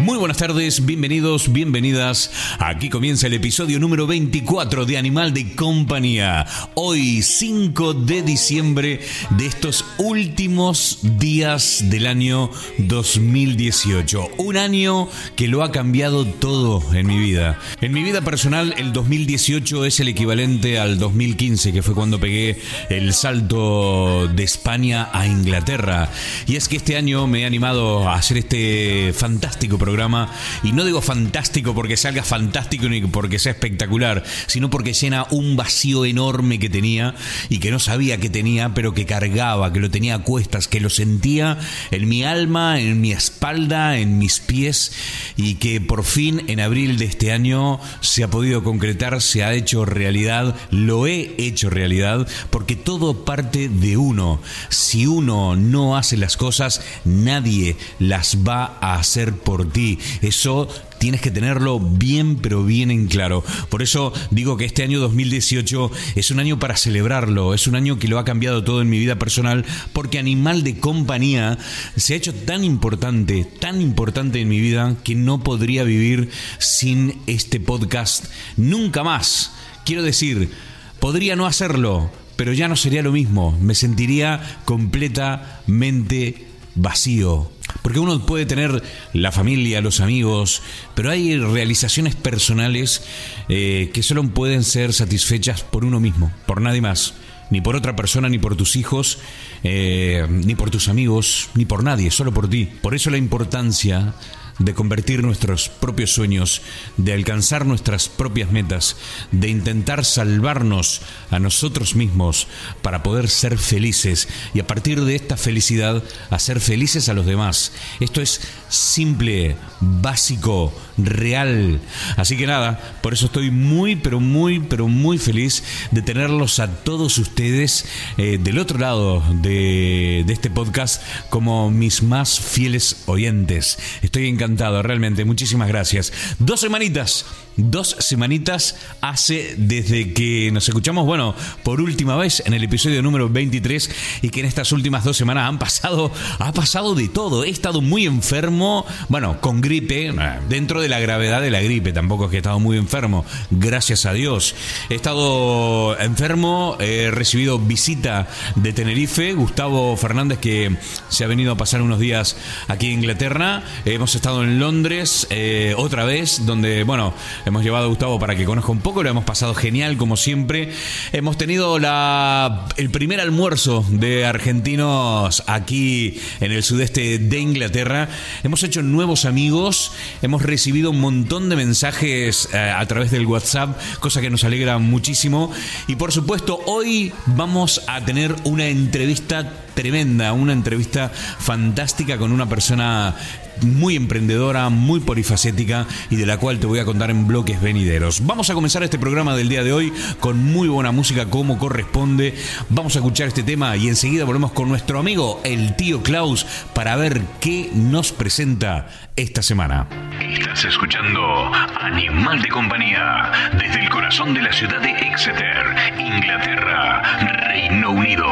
Muy buenas tardes, bienvenidos, bienvenidas. Aquí comienza el episodio número 24 de Animal de Compañía. Hoy 5 de diciembre de estos últimos días del año 2018. Un año que lo ha cambiado todo en mi vida. En mi vida personal el 2018 es el equivalente al 2015 que fue cuando pegué el salto de España a Inglaterra. Y es que este año me he animado a hacer este fantástico programa programa. Y no digo fantástico porque salga fantástico ni porque sea espectacular, sino porque llena un vacío enorme que tenía y que no sabía que tenía, pero que cargaba, que lo tenía a cuestas, que lo sentía en mi alma, en mi espalda, en mis pies y que por fin en abril de este año se ha podido concretar, se ha hecho realidad, lo he hecho realidad, porque todo parte de uno. Si uno no hace las cosas, nadie las va a hacer por ti. Eso tienes que tenerlo bien, pero bien en claro. Por eso digo que este año 2018 es un año para celebrarlo, es un año que lo ha cambiado todo en mi vida personal, porque Animal de Compañía se ha hecho tan importante, tan importante en mi vida, que no podría vivir sin este podcast nunca más. Quiero decir, podría no hacerlo, pero ya no sería lo mismo, me sentiría completamente vacío. Porque uno puede tener la familia, los amigos, pero hay realizaciones personales eh, que solo pueden ser satisfechas por uno mismo, por nadie más. Ni por otra persona, ni por tus hijos, eh, ni por tus amigos, ni por nadie, solo por ti. Por eso la importancia de convertir nuestros propios sueños, de alcanzar nuestras propias metas, de intentar salvarnos a nosotros mismos para poder ser felices y a partir de esta felicidad hacer felices a los demás. Esto es simple, básico, real. Así que nada, por eso estoy muy, pero muy, pero muy feliz de tenerlos a todos ustedes eh, del otro lado de, de este podcast como mis más fieles oyentes. Estoy encantado realmente. Muchísimas gracias. Dos semanitas, dos semanitas hace desde que nos escuchamos, bueno, por última vez en el episodio número 23 y que en estas últimas dos semanas han pasado, ha pasado de todo. He estado muy enfermo, bueno, con gripe, dentro de la gravedad de la gripe, tampoco es que he estado muy enfermo, gracias a Dios. He estado enfermo, he recibido visita de Tenerife, Gustavo Fernández que se ha venido a pasar unos días aquí en Inglaterra. Hemos estado en Londres eh, otra vez, donde, bueno, hemos llevado a Gustavo para que conozca un poco, lo hemos pasado genial como siempre. Hemos tenido la, el primer almuerzo de argentinos aquí en el sudeste de Inglaterra. Hemos hecho nuevos amigos, hemos recibido un montón de mensajes eh, a través del WhatsApp, cosa que nos alegra muchísimo. Y por supuesto, hoy vamos a tener una entrevista tremenda, una entrevista fantástica con una persona muy emprendedora, muy polifacética y de la cual te voy a contar en bloques venideros. Vamos a comenzar este programa del día de hoy con muy buena música como corresponde. Vamos a escuchar este tema y enseguida volvemos con nuestro amigo el tío Klaus para ver qué nos presenta esta semana. Estás escuchando Animal de Compañía desde el corazón de la ciudad de Exeter, Inglaterra, Reino Unido.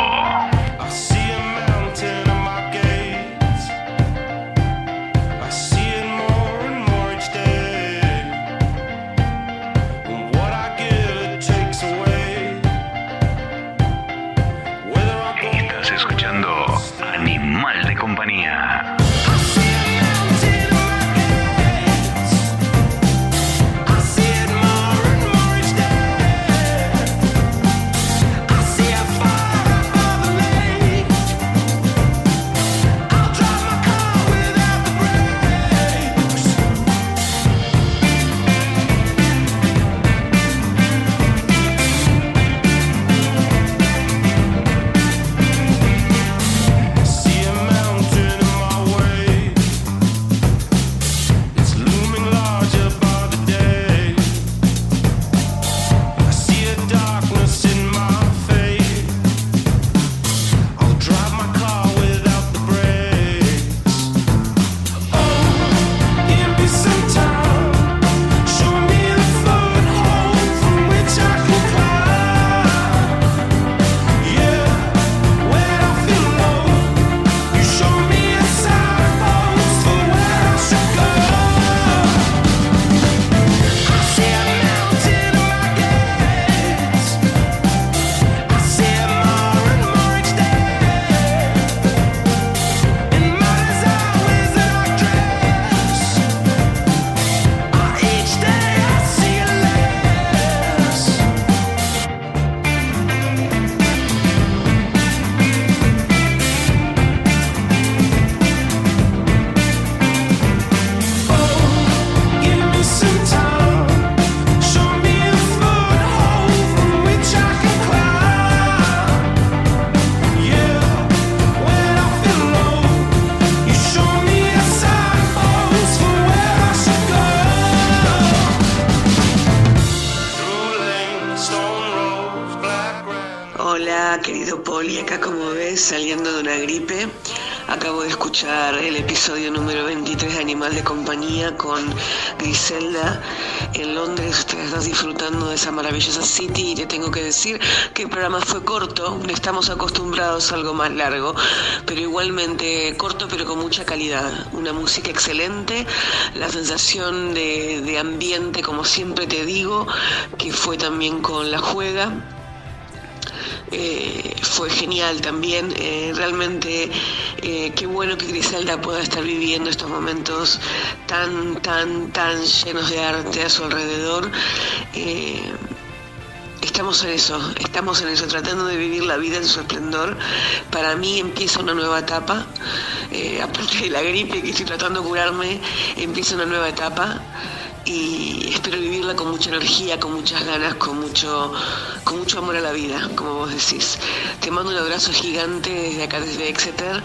Con Griselda. En Londres ustedes están disfrutando de esa maravillosa city y te tengo que decir que el programa fue corto, estamos acostumbrados a algo más largo, pero igualmente corto pero con mucha calidad. Una música excelente, la sensación de, de ambiente, como siempre te digo, que fue también con la juega eh, fue genial también. Eh, realmente eh, qué bueno que Griselda pueda estar viviendo estos momentos tan, tan, tan llenos de arte a su alrededor. Estamos en eso, estamos en eso, tratando de vivir la vida en su esplendor. Para mí empieza una nueva etapa, aparte de la gripe que estoy tratando de curarme, empieza una nueva etapa y espero vivirla con mucha energía, con muchas ganas, con mucho, con mucho amor a la vida, como vos decís. Te mando un abrazo gigante desde acá, desde Exeter,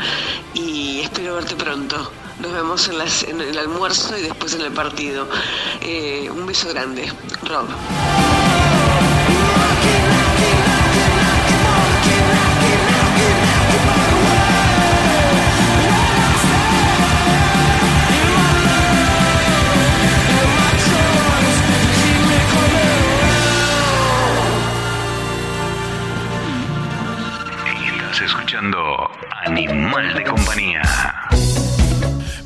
y espero verte pronto. Nos vemos en, el almuerzo y después en el partido. Eh, un beso grande. Rob. Animal de Compañía.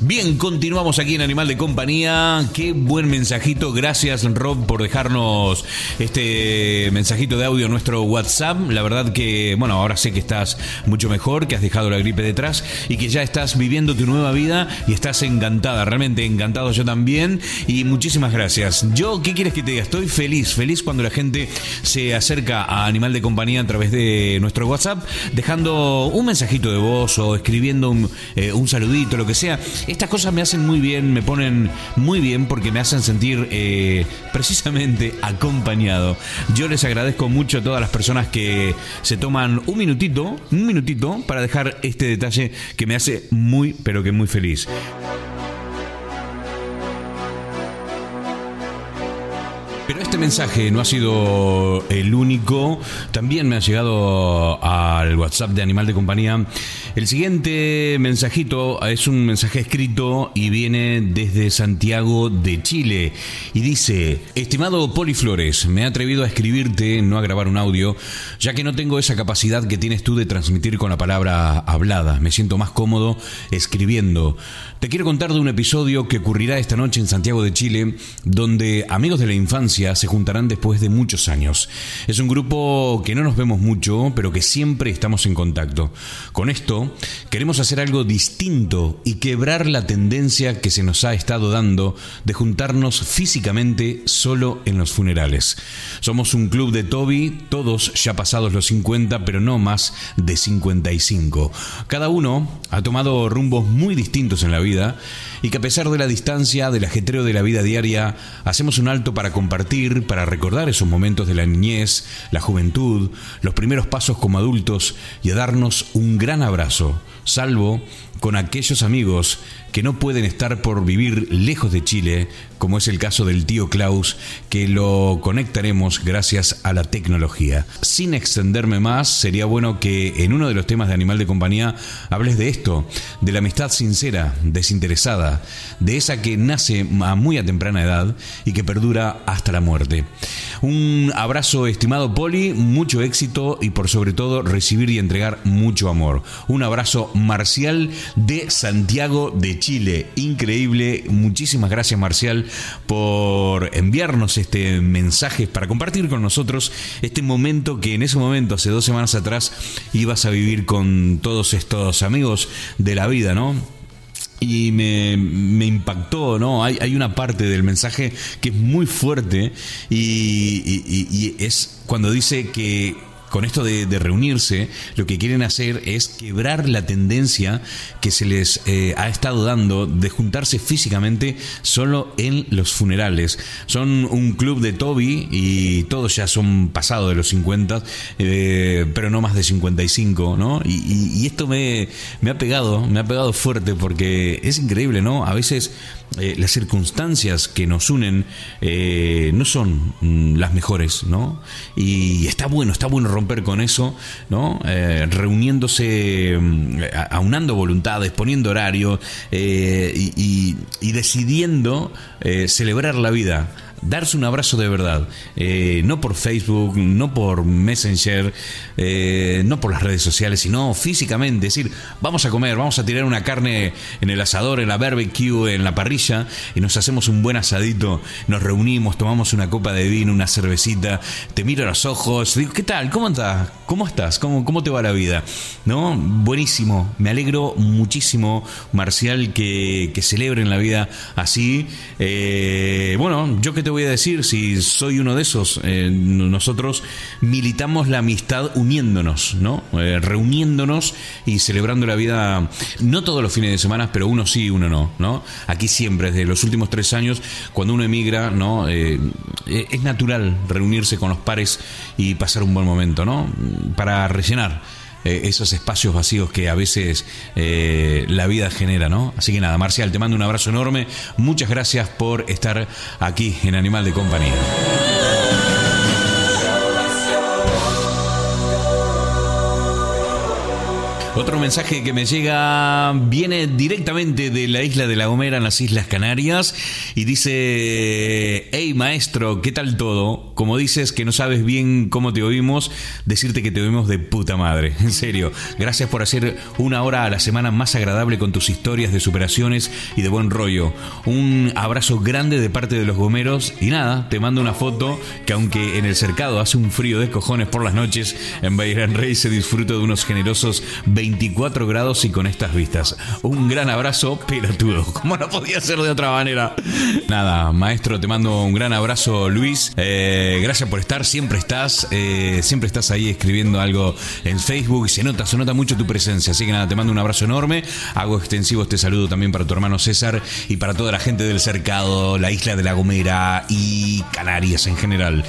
Bien, continuamos aquí en Animal de Compañía. Qué buen mensajito. Gracias, Rob, por dejarnos este mensajito de audio en nuestro WhatsApp. La verdad que, bueno, ahora sé que estás mucho mejor, que has dejado la gripe detrás y que ya estás viviendo tu nueva vida y estás encantada, realmente encantado yo también. Y muchísimas gracias. Yo, ¿qué quieres que te diga? Estoy feliz, feliz cuando la gente se acerca a Animal de Compañía a través de nuestro WhatsApp, dejando un mensajito de voz o escribiendo un, eh, un saludito, lo que sea estas cosas me hacen muy bien, me ponen muy bien porque me hacen sentir eh, precisamente acompañado. Yo les agradezco mucho a todas las personas que se toman un minutito, un minutito para dejar este detalle que me hace muy, pero que muy feliz. Este mensaje no ha sido el único. También me ha llegado al WhatsApp de Animal de Compañía. El siguiente mensajito es un mensaje escrito y viene desde Santiago de Chile. Y dice, estimado Poliflores, me he atrevido a escribirte, no a grabar un audio, ya que no tengo esa capacidad que tienes tú de transmitir con la palabra hablada. Me siento más cómodo escribiendo. Te quiero contar de un episodio que ocurrirá esta noche en Santiago de Chile, donde amigos de la infancia se juntarán después de muchos años. Es un grupo que no nos vemos mucho, pero que siempre estamos en contacto. Con esto, queremos hacer algo distinto y quebrar la tendencia que se nos ha estado dando de juntarnos físicamente solo en los funerales. Somos un club de Toby, todos ya pasados los 50, pero no más de 55. Cada uno ha tomado rumbos muy distintos en la vida y que a pesar de la distancia, del ajetreo de la vida diaria, hacemos un alto para compartir, para recordar esos momentos de la niñez, la juventud, los primeros pasos como adultos y a darnos un gran abrazo, salvo con aquellos amigos que no pueden estar por vivir lejos de Chile, como es el caso del tío Klaus, que lo conectaremos gracias a la tecnología. Sin extenderme más, sería bueno que en uno de los temas de Animal de Compañía hables de esto, de la amistad sincera, desinteresada, de esa que nace a muy a temprana edad y que perdura hasta la muerte. Un abrazo estimado Poli, mucho éxito y por sobre todo recibir y entregar mucho amor. Un abrazo marcial de Santiago de Chile. Increíble. Muchísimas gracias Marcial por enviarnos este mensaje para compartir con nosotros este momento que en ese momento, hace dos semanas atrás, ibas a vivir con todos estos amigos de la vida, ¿no? y me, impactó, ¿no? Hay, hay, una parte del mensaje que es muy fuerte y es cuando dice que con esto de, reunirse, lo que quieren hacer es quebrar la tendencia que se les eh, ha estado dando de juntarse físicamente solo en los funerales. Son un club de Toby y todos ya son pasados de los 50, eh, pero no más de 55, ¿no? Y, esto me, me, ha pegado, me ha pegado fuerte porque es increíble, ¿no? A veces eh, las circunstancias que nos unen no son mm, las mejores, ¿no? Y está bueno, está bueno romper con eso, ¿no? Eh, reuniéndose, mm, aunando voluntades, poniendo horario eh, y, y, decidiendo celebrar la vida darse un abrazo de verdad. Eh, no por Facebook, no por Messenger, eh, no por las redes sociales, sino físicamente. decir, vamos a comer, vamos a tirar una carne en el asador, en la barbecue, en la parrilla, y nos hacemos un buen asadito, nos reunimos, tomamos una copa de vino, una cervecita, te miro a los ojos, digo, ¿qué tal? ¿Cómo estás? ¿Cómo estás? ¿Cómo, cómo te va la vida? ¿No? Buenísimo. Me alegro muchísimo, Marcial, que, que celebren la vida así. Eh, bueno, yo que te voy a decir si soy uno de esos. Eh, nosotros militamos la amistad uniéndonos, ¿no? Eh, reuniéndonos y celebrando la vida, no todos los fines de semana, pero uno sí, uno no, ¿no? Aquí siempre, desde los últimos tres años, cuando uno emigra, ¿no? Eh, es natural reunirse con los pares y pasar un buen momento, ¿no? Para rellenar eh, esos espacios vacíos que a veces eh, la vida genera, ¿no? Así que nada, Marcial, te mando un abrazo enorme. Muchas gracias por estar aquí en Animal de Compañía. Otro mensaje que me llega viene directamente de la isla de La Gomera en las Islas Canarias y dice, hey maestro, ¿qué tal todo? Como dices que no sabes bien cómo te oímos, decirte que te oímos de puta madre. En serio, gracias por hacer una hora a la semana más agradable con tus historias de superaciones y de buen rollo. Un abrazo grande de parte de los gomeros y nada, te mando una foto que aunque en el cercado hace un frío de cojones por las noches, en Bayern Rey se disfruta de unos generosos 20 24 grados y con estas vistas. Un gran abrazo pelotudo, como no podía ser de otra manera. Nada, maestro, te mando un gran abrazo, Luis. Eh, gracias por estar, siempre estás, eh, siempre estás ahí escribiendo algo en Facebook y se nota, se nota mucho tu presencia. Así que nada, te mando un abrazo enorme. Hago extensivo este saludo también para tu hermano César y para toda la gente del cercado, la isla de La Gomera y Canarias en general.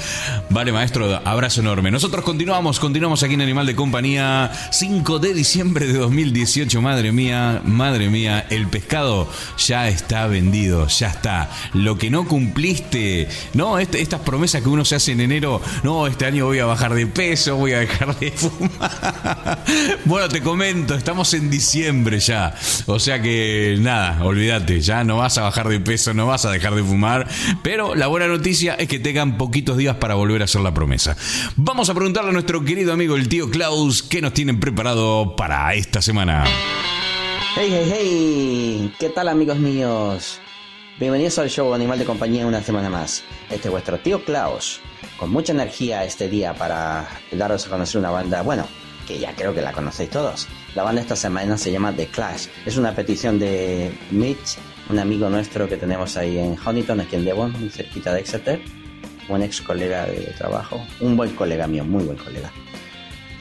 Vale, maestro, abrazo enorme. Nosotros continuamos, continuamos aquí en Animal de Compañía, 5 de diciembre de 2018, madre mía, madre mía, el pescado ya está vendido, ya está. Lo que no cumpliste, no, este, estas promesas que uno se en enero, no, este año voy a bajar de peso, voy a dejar de fumar. bueno, te comento, estamos en diciembre ya. O sea que nada, olvídate, ya no vas a bajar de peso, no vas a dejar de fumar. Pero la buena noticia es que tengan poquitos días para volver a hacer la promesa. Vamos a preguntarle a nuestro querido amigo el tío Klaus qué nos tienen preparado para esta semana. Hey, hey, hey, ¿qué tal amigos míos? Bienvenidos al show Animal de Compañía una semana más. Este es vuestro tío Klaus, con mucha energía este día para daros a conocer una banda, bueno, que ya creo que la conocéis todos. La banda esta semana se llama The Clash. Es una petición de Mitch, un amigo nuestro que tenemos ahí en Huntington, aquí en Devon, muy cerquita de Exeter. Un ex colega de trabajo, un buen colega mío, muy buen colega.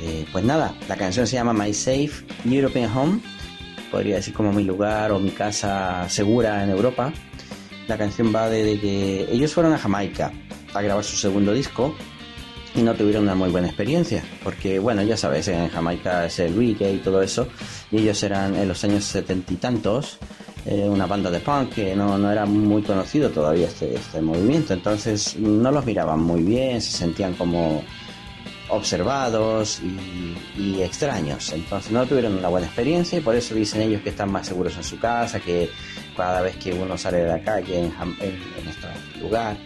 Eh, pues nada, la canción se llama My Safe European Home, podría decir como mi lugar o mi casa segura en Europa. La canción va de, que ellos fueron a Jamaica a grabar su segundo disco y no tuvieron una muy buena experiencia, porque bueno, ya sabes, en Jamaica es el reggae y todo eso, y ellos eran en los años setenta y tantos, eh, una banda de punk que no, no, era muy conocido todavía este, este movimiento, entonces no los miraban muy bien, se sentían como observados y, extraños. Entonces no tuvieron una buena experiencia y por eso dicen ellos que están más seguros en su casa, que cada vez que uno sale de la calle en, nuestro lugar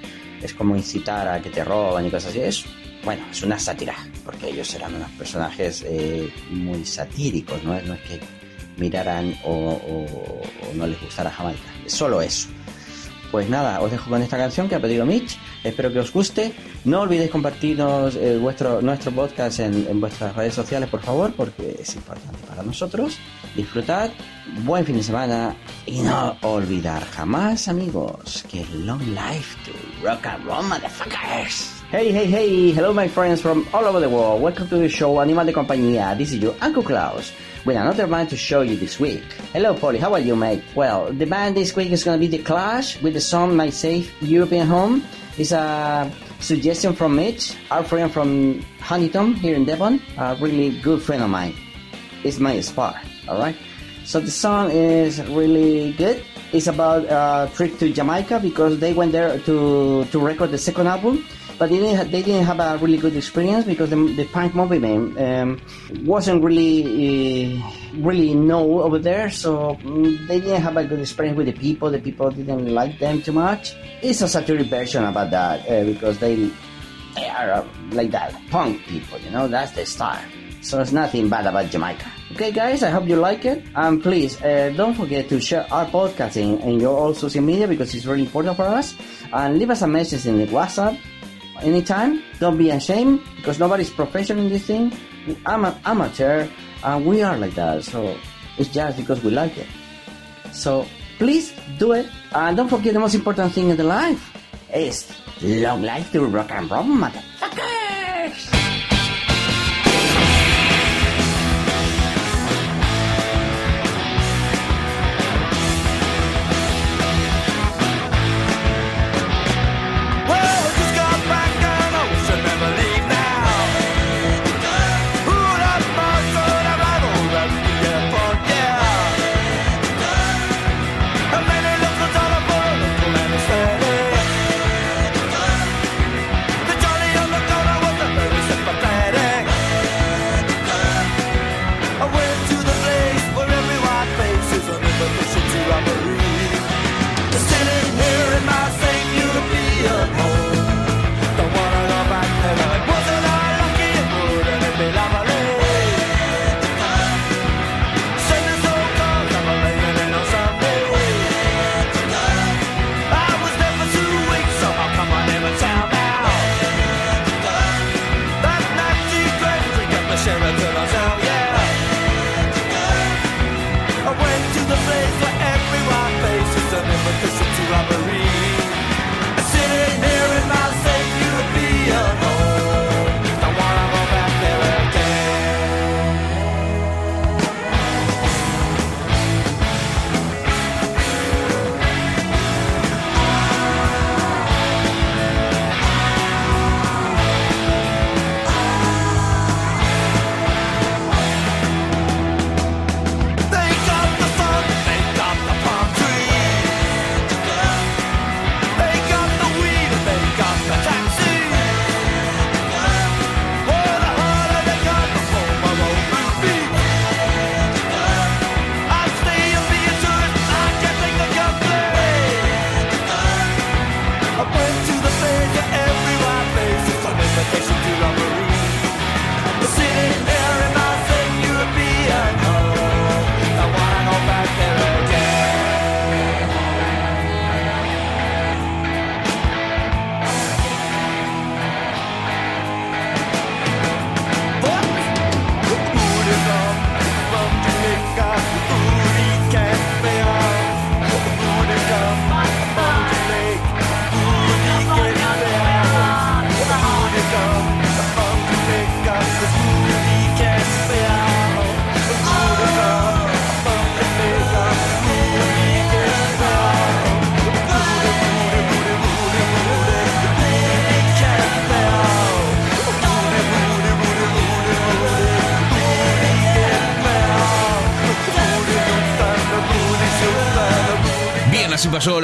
es como incitar a que te roban y cosas así. Es, bueno, es una sátira, porque ellos eran unos personajes eh, muy satíricos, ¿no? no es que miraran o, o no les gustara Jamaica, es solo eso. Pues nada, os dejo con esta canción que ha pedido Mitch. Espero que os guste. No olvidéis compartirnos eh, vuestro, nuestro podcast en, vuestras redes sociales, por favor, porque es importante para nosotros. Disfrutad, buen fin de semana y no olvidar jamás, amigos, que long life to rock and roll, motherfuckers. Hey, hey, hey, hello, my friends from all over the world. Welcome to the show Animal de Compañía. This is your Uncle Klaus. With another band to show you this week. Hello, Polly, how are you, mate? Well, the band this week is going to be The Clash with the song My Safe European Home. It's a suggestion from Mitch, our friend from Huntington here in Devon, a really good friend of mine. It's my spar, alright? So the song is really good. It's about a trip to Jamaica because they went there to, to record the second album but they didn't, they didn't have a really good experience because the, the punk movement um, wasn't really uh, really known over there, so um, they didn't have a good experience with the people. The people didn't like them too much. It's a satiric version about that uh, because they they are uh, like that punk people, you know. That's the style. So it's nothing bad about Jamaica. Okay, guys, I hope you like it. And please uh, don't forget to share our podcast in, in your all social media because it's really important for us. And leave us a message in the WhatsApp anytime. Don't be ashamed because nobody's professional in this thing. I'm an amateur and we are like that. So it's just because we like it. So please do it. And don't forget the most important thing in the life is long life to rock and roll, motherfuckers!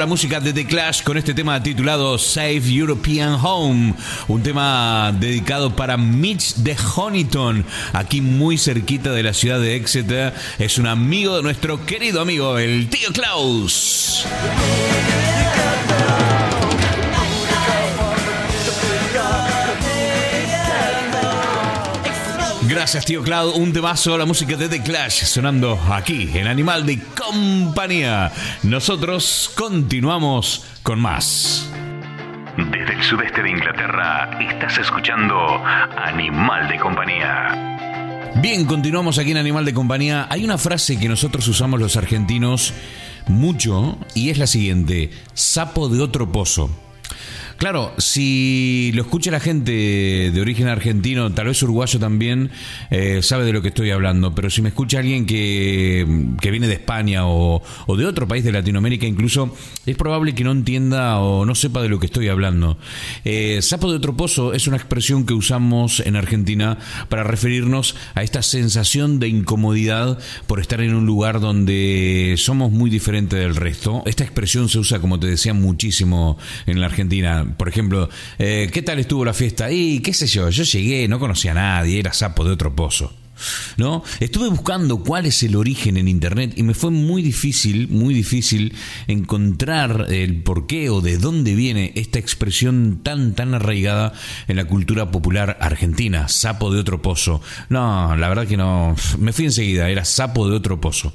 Música de The Clash con este tema titulado Save European Home, un tema dedicado para Mitch de Honiton, aquí muy cerquita de la ciudad de Exeter. Es un amigo de nuestro querido amigo, el tío Klaus. Gracias, tío Cloud. Un temazo, la música de The Clash sonando aquí en Animal de Compañía. Nosotros continuamos con más. Desde el sudeste de Inglaterra, estás escuchando Animal de Compañía. Bien, continuamos aquí en Animal de Compañía. Hay una frase que nosotros usamos los argentinos mucho y es la siguiente: sapo de otro pozo. Claro, si lo escucha la gente de origen argentino, tal vez uruguayo también, eh, sabe de lo que estoy hablando, pero si me escucha alguien que, que viene de España o, de otro país de Latinoamérica incluso, es probable que no entienda o no sepa de lo que estoy hablando. Eh, sapo de otro pozo es una expresión que usamos en Argentina para referirnos a esta sensación de incomodidad por estar en un lugar donde somos muy diferentes del resto. Esta expresión se usa, como te decía, muchísimo en la Argentina por ejemplo, eh, ¿qué tal estuvo la fiesta? Y qué sé yo, yo llegué, no conocía a nadie, era sapo de otro pozo. ¿No? Estuve buscando cuál es el origen en internet y me fue muy difícil, muy difícil encontrar el porqué o de dónde viene esta expresión tan tan arraigada en la cultura popular argentina, sapo de otro pozo. No, la verdad que no, me fui enseguida, era sapo de otro pozo.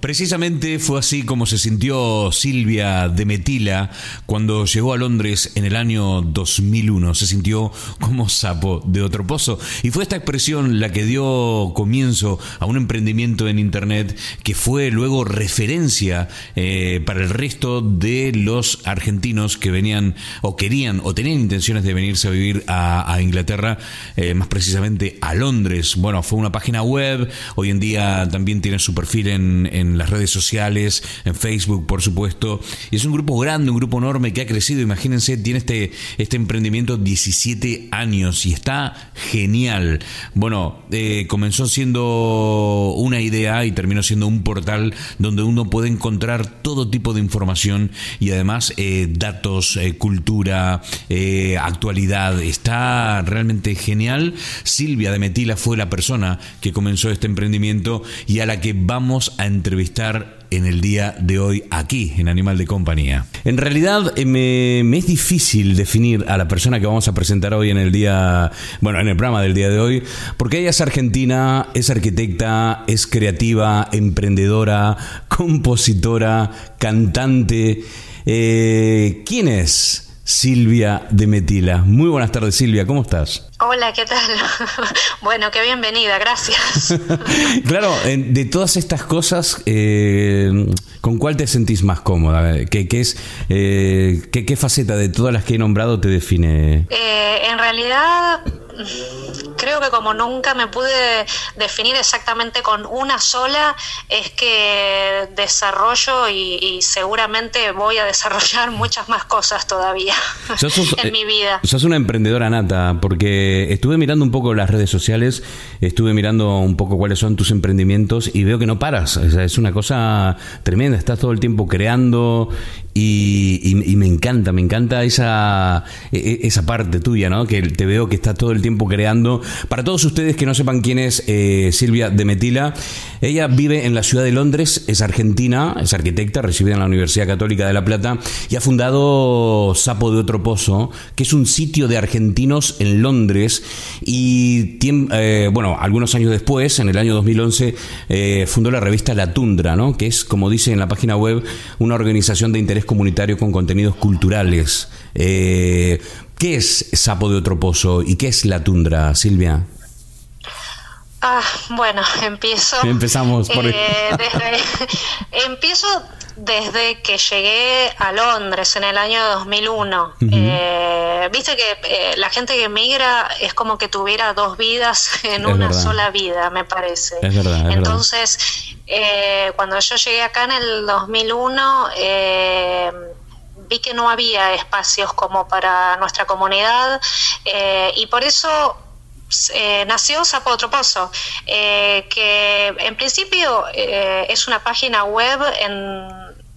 Precisamente fue así como se sintió Silvia de Metila cuando llegó a Londres en el año 2001, se sintió como sapo de otro pozo y fue esta expresión la que dio comienzo a un emprendimiento en Internet que fue luego referencia eh, para el resto de los argentinos que venían o querían o tenían intenciones de venirse a vivir a, Inglaterra, eh, más precisamente a Londres. Bueno, fue una página web, hoy en día también tiene su perfil en, en las redes sociales, en Facebook, por supuesto, y es un grupo grande, un grupo enorme que ha crecido, imagínense, tiene este, este emprendimiento 17 años y está genial. Bueno, eh, siendo una idea y terminó siendo un portal donde uno puede encontrar todo tipo de información y además eh, datos, eh, cultura, eh, actualidad. Está realmente genial. Silvia de Metila fue la persona que comenzó este emprendimiento y a la que vamos a entrevistar en el día de hoy aquí, en Animal de Compañía. En realidad eh, me, es difícil definir a la persona que vamos a presentar hoy en el día, bueno, en el programa del día de hoy, porque ella es argentina, es arquitecta, es creativa, emprendedora, compositora, cantante. Eh, ¿Quién es? Silvia de Metila. Muy buenas tardes, Silvia, ¿cómo estás? Hola, ¿qué tal? bueno, qué bienvenida, gracias. claro, de todas estas cosas, eh, ¿con cuál te sentís más cómoda? ¿Qué, qué es, eh, qué, qué, faceta de todas las que he nombrado te define? Eh, en realidad, creo que como nunca me pude definir exactamente con una sola, es que desarrollo y, y seguramente voy a desarrollar muchas más cosas todavía en mi vida. Sos una emprendedora nata, porque estuve mirando un poco las redes sociales, estuve mirando un poco cuáles son tus emprendimientos y veo que no paras. O sea, es una cosa tremenda, estás todo el tiempo creando y, y, me encanta, me encanta esa, esa parte tuya, ¿no? Que te veo que estás todo el tiempo creando. Para todos ustedes que no sepan quién es eh, Silvia de Metila, ella vive en la ciudad de Londres, es argentina, es arquitecta, recibida en la Universidad Católica de La Plata y ha fundado Sapo de Otro Pozo, que es un sitio de argentinos en Londres. Y, eh, bueno, algunos años después, en el año 2011, eh, fundó la revista La Tundra, ¿no? Que es, como dice en la página web, una organización de interés comunitario con contenidos culturales. Eh, ¿Qué es Sapo de Otro Pozo y qué es la tundra, Silvia? Ah, bueno, empiezo. Empezamos por eh, desde, empiezo desde que llegué a Londres en el año 2001. Uh -huh. eh, Viste que eh, la gente que emigra es como que tuviera dos vidas en Es una verdad. sola vida, me parece. Es verdad, es Entonces, eh, cuando yo llegué acá en el 2001, eh, vi que no había espacios como para nuestra comunidad eh, y por eso eh, nació Sapo Otro Pozo, eh, que en principio eh, es una página web en,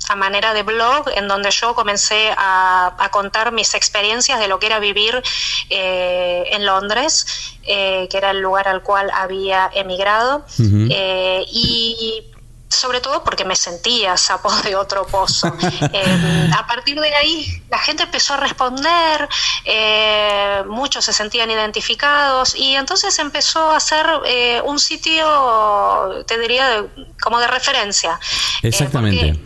a manera de blog en donde yo comencé a, a contar mis experiencias de lo que era vivir en Londres, que era el lugar al cual había emigrado, Uh -huh. y sobre todo porque me sentía sapo de otro pozo. eh, a partir de ahí la gente empezó a responder, eh, muchos se sentían identificados y entonces empezó a ser eh, un sitio, te diría, de, como de referencia. Exactamente. Eh,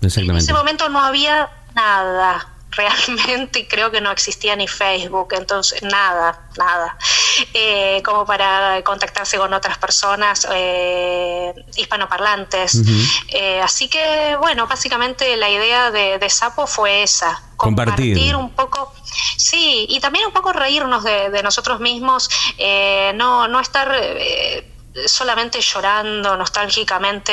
Exactamente. En ese momento no había nada realmente creo que no existía ni Facebook, entonces nada, nada, eh, como para contactarse con otras personas eh, hispanoparlantes. Uh -huh. eh, así que, bueno, básicamente la idea de, de Sapo fue esa, compartir. compartir un poco, sí, y también un poco reírnos de, de nosotros mismos, eh, no, no estar... Solamente llorando nostálgicamente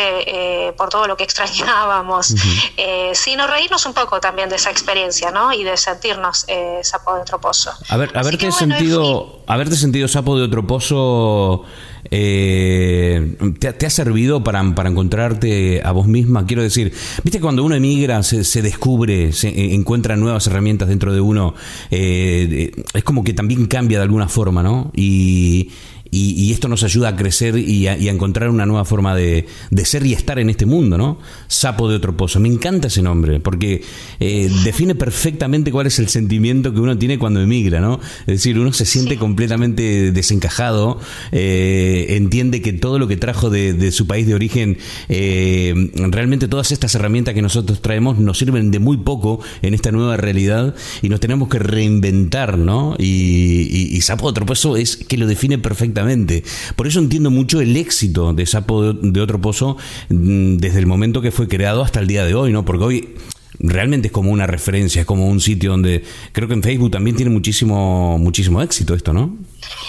eh, por todo lo que extrañábamos, eh, sino reírnos un poco también de esa experiencia, ¿no? Y de sentirnos eh, sapo de otro pozo. A ver, haberte bueno, sentido, haberte sentido sapo de otro pozo, ¿te, ha- te ha servido para, para encontrarte a vos misma? Quiero decir, viste cuando uno emigra, se, se descubre, se encuentra nuevas herramientas dentro de uno, es como que también cambia de alguna forma, ¿no? Y, y, y esto nos ayuda a crecer y a, y a encontrar una nueva forma de, de ser y estar en este mundo, ¿no? Sapo de otro pozo. Me encanta ese nombre porque eh, define perfectamente cuál es el sentimiento que uno tiene cuando emigra, ¿no? Es decir, uno se siente completamente desencajado, eh, entiende que todo lo que trajo de, de su país de origen, eh, realmente todas estas herramientas que nosotros traemos nos sirven de muy poco en esta nueva realidad y nos tenemos que reinventar, ¿no? Y, y- y Sapo de otro pozo es que lo define perfectamente. Por eso entiendo mucho el éxito de Sapo de, otro pozo mm, desde el momento que fue creado hasta el día de hoy, ¿no? Porque hoy realmente es como una referencia, es como un sitio donde creo que en Facebook también tiene muchísimo muchísimo éxito esto, ¿no?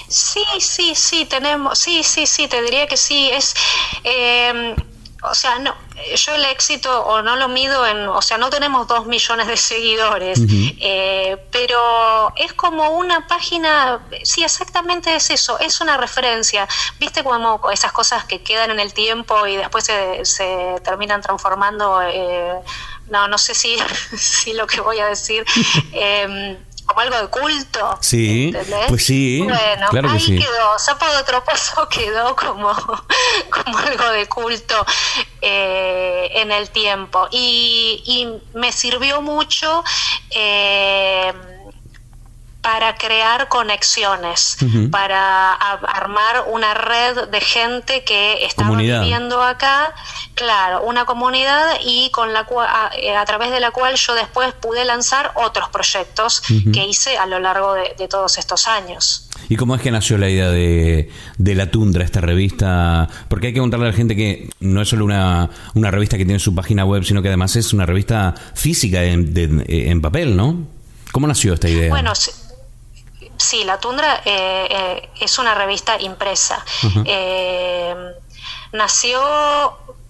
Sí, sí, sí, tenemos, sí, sí, sí, te diría que sí, es, eh, o sea, no, yo el éxito o no lo mido en, o sea, no tenemos dos millones de seguidores, eh, pero es como una página, sí, exactamente es eso, es una referencia, viste como esas cosas que quedan en el tiempo y después se, se terminan transformando, eh, no, no sé si, si lo que voy a decir, eh, como algo de culto. Sí, ¿entendés? pues sí, Bueno, claro que ahí sí. quedó, Sapo de otro pozo quedó como, como algo de culto eh, en el tiempo. Y, y me sirvió mucho eh, para crear conexiones, para armar una red de gente que estaba Comunidad. viviendo acá, claro, una comunidad y con la cua- a, eh, a través de la cual yo después pude lanzar otros proyectos que hice a lo largo de, de todos estos años. ¿Y cómo es que nació la idea de, de La Tundra, esta revista? Porque hay que contarle a la gente que no es solo una, una revista que tiene su página web, sino que además es una revista física en, de- en papel, ¿no? ¿Cómo nació esta idea? Bueno, sí, sí, La Tundra eh, eh, es una revista impresa. Eh, nació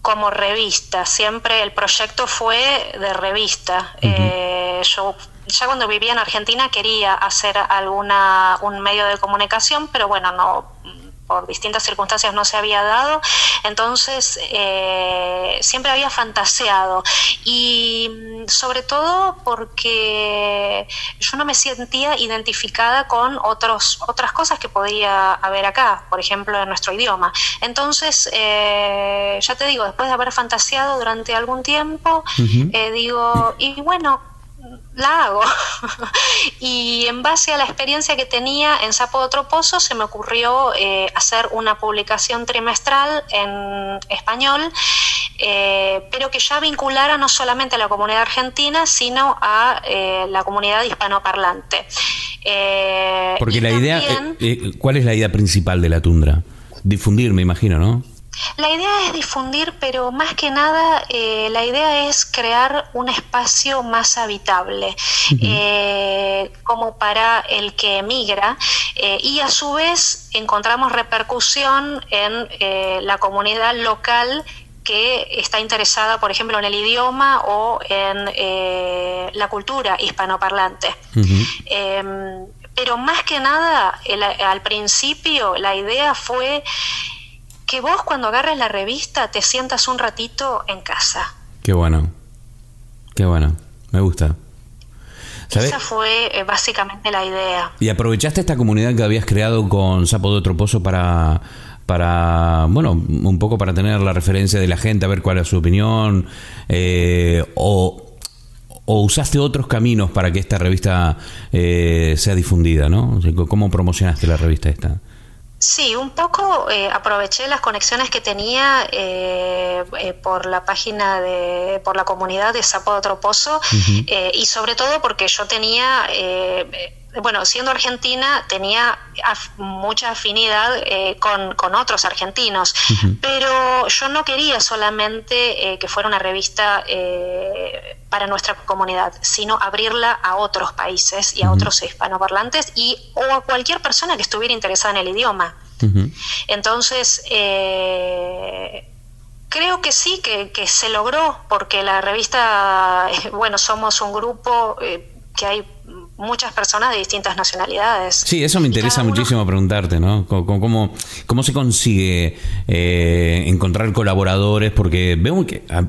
como revista, siempre el proyecto fue de revista. Eh, yo ya cuando vivía en Argentina quería hacer alguna un medio de comunicación, pero bueno, no por distintas circunstancias no se había dado, entonces eh, siempre había fantaseado. Y mm, sobre todo porque yo no me sentía identificada con otros, otras cosas que podría haber acá, por ejemplo en nuestro idioma. Entonces, eh, ya te digo, después de haber fantaseado durante algún tiempo, eh, digo, y bueno, la hago. y en base a la experiencia que tenía en Sapo de Otro Pozo, se me ocurrió eh, hacer una publicación trimestral en español, eh, pero que ya vinculara no solamente a la comunidad argentina, sino a eh, la comunidad hispanoparlante. Porque la idea, también- ¿cuál es la idea principal de La Tundra? Difundir, me imagino, ¿no? La idea es difundir, pero más que nada eh, la idea es crear un espacio más habitable, eh, como para el que emigra, eh, y a su vez encontramos repercusión en la comunidad local que está interesada, por ejemplo, en el idioma o en la cultura hispanoparlante. Eh, pero más que nada, el- al principio la idea fue que vos cuando agarres la revista te sientas un ratito en casa. Qué bueno. Qué bueno. Me gusta. Esa fue eh, básicamente la idea. ¿Y aprovechaste esta comunidad que habías creado con Sapo de Otro Pozo para, para, bueno, un poco para tener la referencia de la gente, a ver cuál es su opinión? eh, o, o usaste otros caminos para que esta revista eh, sea difundida, ¿no? O sea, ¿Cómo promocionaste la revista esta? Sí, un poco eh, aproveché las conexiones que tenía eh, eh, por la página de, por la comunidad de Sapo de Otro Pozo eh, y sobre todo porque yo tenía, eh, bueno, siendo argentina tenía af- mucha afinidad eh, con, con otros argentinos, pero yo no quería solamente eh, que fuera una revista eh, para nuestra comunidad, sino abrirla a otros países y a otros hispanoparlantes y o a cualquier persona que estuviera interesada en el idioma. Entonces, eh, creo que sí, que, que se logró, porque la revista, bueno, somos un grupo eh, que hay muchas personas de distintas nacionalidades. Sí, eso me interesa uno- muchísimo preguntarte, ¿no? ¿Cómo, cómo, cómo se consigue eh, encontrar colaboradores? Porque veo que, a,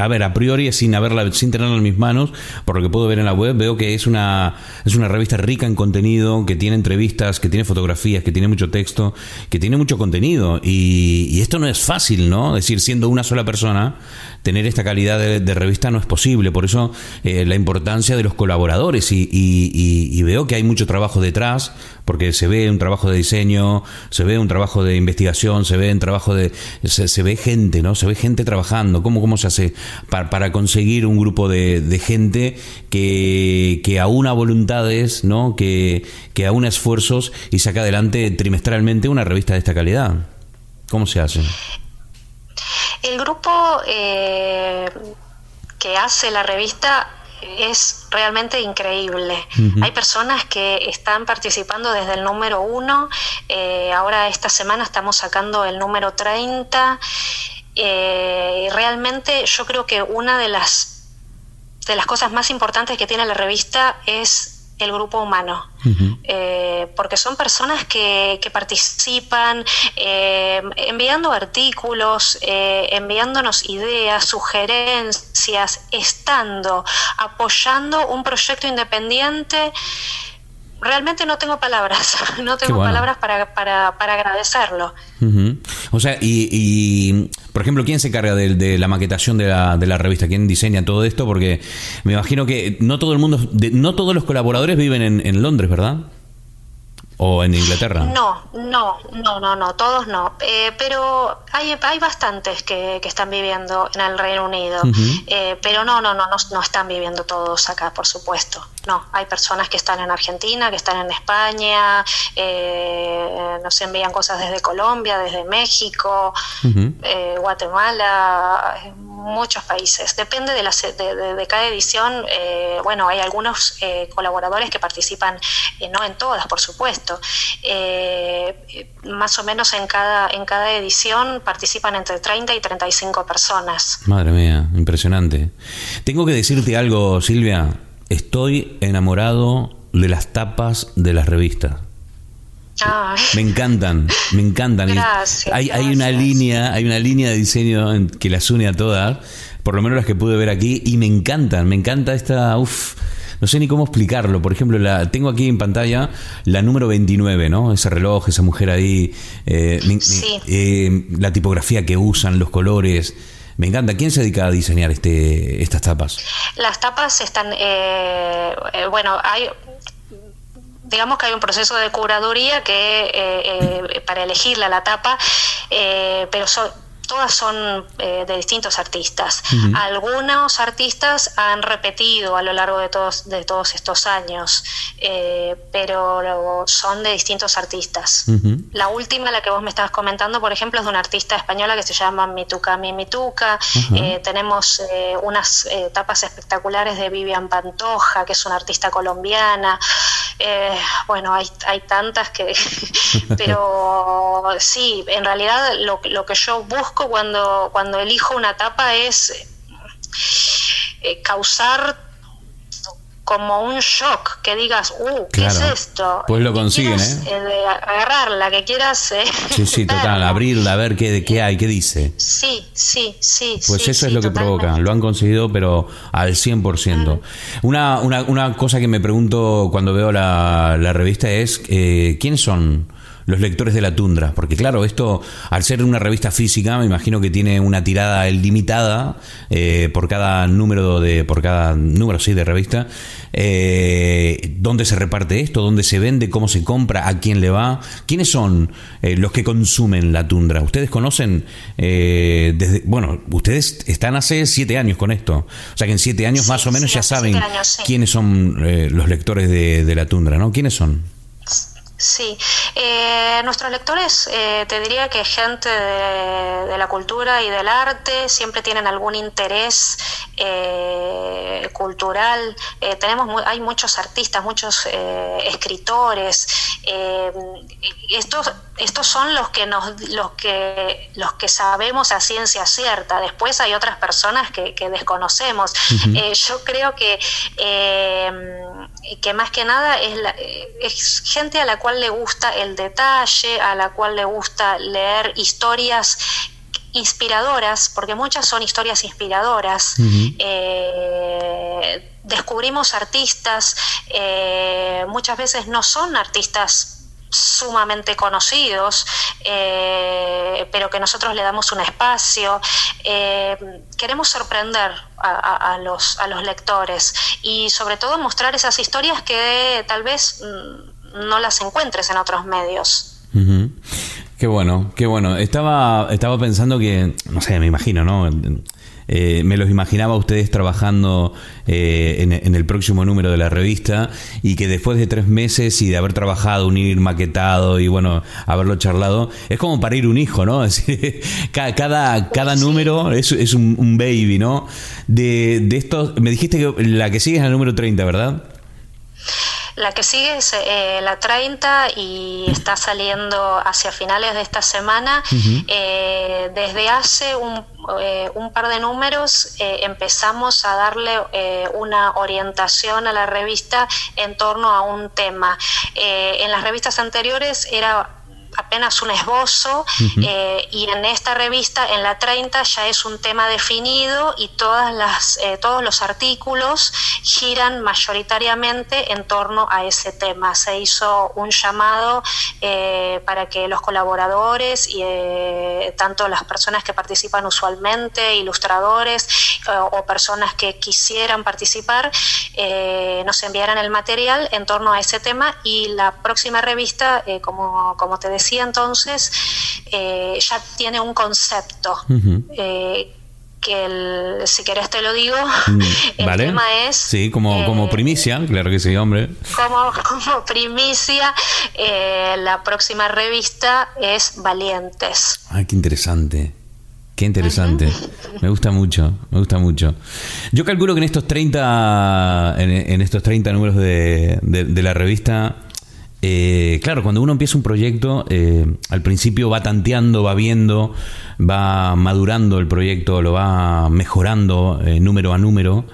a ver, a priori, sin haberla, sin tenerla en mis manos, por lo que puedo ver en la web, veo que es una, es una revista rica en contenido, que tiene entrevistas, que tiene fotografías, que tiene mucho texto, que tiene mucho contenido. Y, y esto no es fácil, ¿no? Es decir, siendo una sola persona, tener esta calidad de, revista no es posible. Por eso eh, la importancia de los colaboradores y, y- y- y veo que hay mucho trabajo detrás, porque se ve un trabajo de diseño, se ve un trabajo de investigación, se ve un trabajo de... se, se ve gente, ¿no? Se ve gente trabajando. ¿Cómo, cómo se hace para, para conseguir un grupo de, de gente que, que aúna voluntades, ¿no? Que, que aúna esfuerzos y saca adelante trimestralmente una revista de esta calidad? ¿Cómo se hace? El grupo eh, que hace la revista es realmente increíble. Hay personas que están participando desde el número uno, eh, ahora esta semana estamos sacando el número 30, eh, y realmente yo creo que una de las, de las cosas más importantes que tiene la revista es el grupo humano, Eh, porque son personas que, que participan eh, enviando artículos, eh, enviándonos ideas, sugerencias, estando, apoyando un proyecto independiente. Realmente no tengo palabras, no tengo bueno. palabras para, para, para agradecerlo. O sea, y, y, por ejemplo, ¿quién se carga de, de la maquetación de la, de la revista? ¿Quién diseña todo esto? Porque me imagino que no todo el mundo, de- no todos los colaboradores viven en, en Londres, ¿verdad? O en Inglaterra. No, no, no, no, no, todos no. Eh, pero hay, hay bastantes que, que están viviendo en el Reino Unido. Eh, pero no, no, no, no, no están viviendo todos acá, por supuesto. No, hay personas que están en Argentina, que están en España, eh, nos envían cosas desde Colombia, desde México, eh, Guatemala, muchos países. Depende de, la, de, de- de cada edición. eh, bueno, hay algunos eh, colaboradores que participan, eh, no en todas, por supuesto. Eh, eh, más o menos en cada, en cada edición participan entre 30 y 35 personas. Madre mía, impresionante. Tengo que decirte algo, Silvia. Estoy enamorado de las tapas de las revistas. Me encantan, me encantan. Y Gracias, hay, hay una línea, hay una línea de diseño que las une a todas, por lo menos las que pude ver aquí, y me encantan, me encanta esta, uff, no sé ni cómo explicarlo. Por ejemplo, la tengo aquí en pantalla la número 29, ¿no? Ese reloj, esa mujer ahí, eh, Sí. eh, la tipografía que usan, los colores. Me encanta. ¿Quién se dedica a diseñar este, estas tapas? Las tapas están, eh, eh, bueno, hay, digamos que hay un proceso de curaduría que eh, eh, para elegirla la tapa, eh, pero son todas son eh, de distintos artistas. Algunos artistas han repetido a lo largo de todos, de todos estos años, eh, pero son de distintos artistas. La última, la que vos me estabas comentando, por ejemplo, es de una artista española que se llama Mituca Mi Mituca. Eh, tenemos eh, unas eh, tapas espectaculares de Vivian Pantoja, que es una artista colombiana. Eh, bueno, hay, hay tantas que... Pero sí, en realidad lo, lo que yo busco cuando, cuando elijo una tapa es eh, causar como un shock, que digas, uh, ¿qué Claro. es esto? Pues lo Que consiguen, quieras, ¿eh? de agarrarla, que quieras... eh, Sí, sí, total. Abrirla, a ver qué, qué hay, qué dice. Sí, sí, sí. Pues sí, eso sí, es lo que provoca, lo han conseguido, pero al 100%. Una, una, una cosa que me pregunto cuando veo la, la revista es, eh, ¿quiénes son los lectores de la tundra? Porque claro, esto, al ser una revista física, me imagino que tiene una tirada limitada eh, por cada número de, por cada número, sí, de revista. Eh, ¿Dónde se reparte esto? ¿Dónde se vende? ¿Cómo se compra? ¿A quién le va? ¿Quiénes son eh, los que consumen la tundra? ¿Ustedes conocen eh, desde, bueno, ustedes están hace siete años con esto. O sea que en siete años Sí, más o menos sí, ya saben siete años, sí. quiénes son eh, los lectores de, de la tundra, ¿no? ¿Quiénes son? Sí, eh, nuestros lectores, eh, te diría que gente de, de la cultura y del arte siempre tienen algún interés eh, cultural. Eh, tenemos mu- hay muchos artistas, muchos escritores. eh, y esto estos son los que nos los que los que sabemos a ciencia cierta después hay otras personas que, que desconocemos Eh, yo creo que eh, que más que nada es, la- eh, es gente a la cual le gusta el detalle a la cual le gusta leer historias inspiradoras, porque muchas son historias inspiradoras. Eh, descubrimos artistas, eh, muchas veces no son artistas sumamente conocidos, eh, pero que nosotros le damos un espacio. Eh, queremos sorprender a, los, a los lectores y sobre todo mostrar esas historias que tal vez mm, no las encuentres en otros medios. Qué bueno, qué bueno. Estaba, estaba pensando que, no sé, me imagino, ¿no? Eh, me los imaginaba a ustedes trabajando eh, en, en el próximo número de la revista y que después de tres meses y de haber trabajado, unir, maquetado y bueno, haberlo charlado, es como parir un hijo, ¿no? Es decir, cada, cada, cada número es, es un, un baby, ¿no? De, de estos, me dijiste que la que sigue es la número 30, ¿verdad? La que sigue es eh, la 30 y está saliendo hacia finales de esta semana. Eh, desde hace un, eh, un par de números eh, empezamos a darle eh, una orientación a la revista en torno a un tema. Eh, en las revistas anteriores era apenas un esbozo eh, y en esta revista, en la 30, ya es un tema definido y todas las, eh, todos los artículos giran mayoritariamente en torno a ese tema. Se hizo un llamado eh, para que los colaboradores y tanto las personas que participan usualmente, ilustradores o personas que quisieran participar, nos enviaran el material en torno a ese tema y la próxima revista, como, como te decía entonces, eh, ya tiene un concepto. Eh, que el- si querés te lo digo, el ¿Vale? tema es Sí, como, eh, como primicia, claro que sí, hombre. como, como primicia, eh, la próxima revista es Valientes. Ay, qué interesante. Qué interesante. Me gusta mucho, me gusta mucho. Yo calculo que en estos 30, en, en estos 30 números de, de- de la revista, eh, claro, cuando uno empieza un proyecto, eh, al principio va tanteando, va viendo, va madurando el proyecto, lo va mejorando eh, número a número.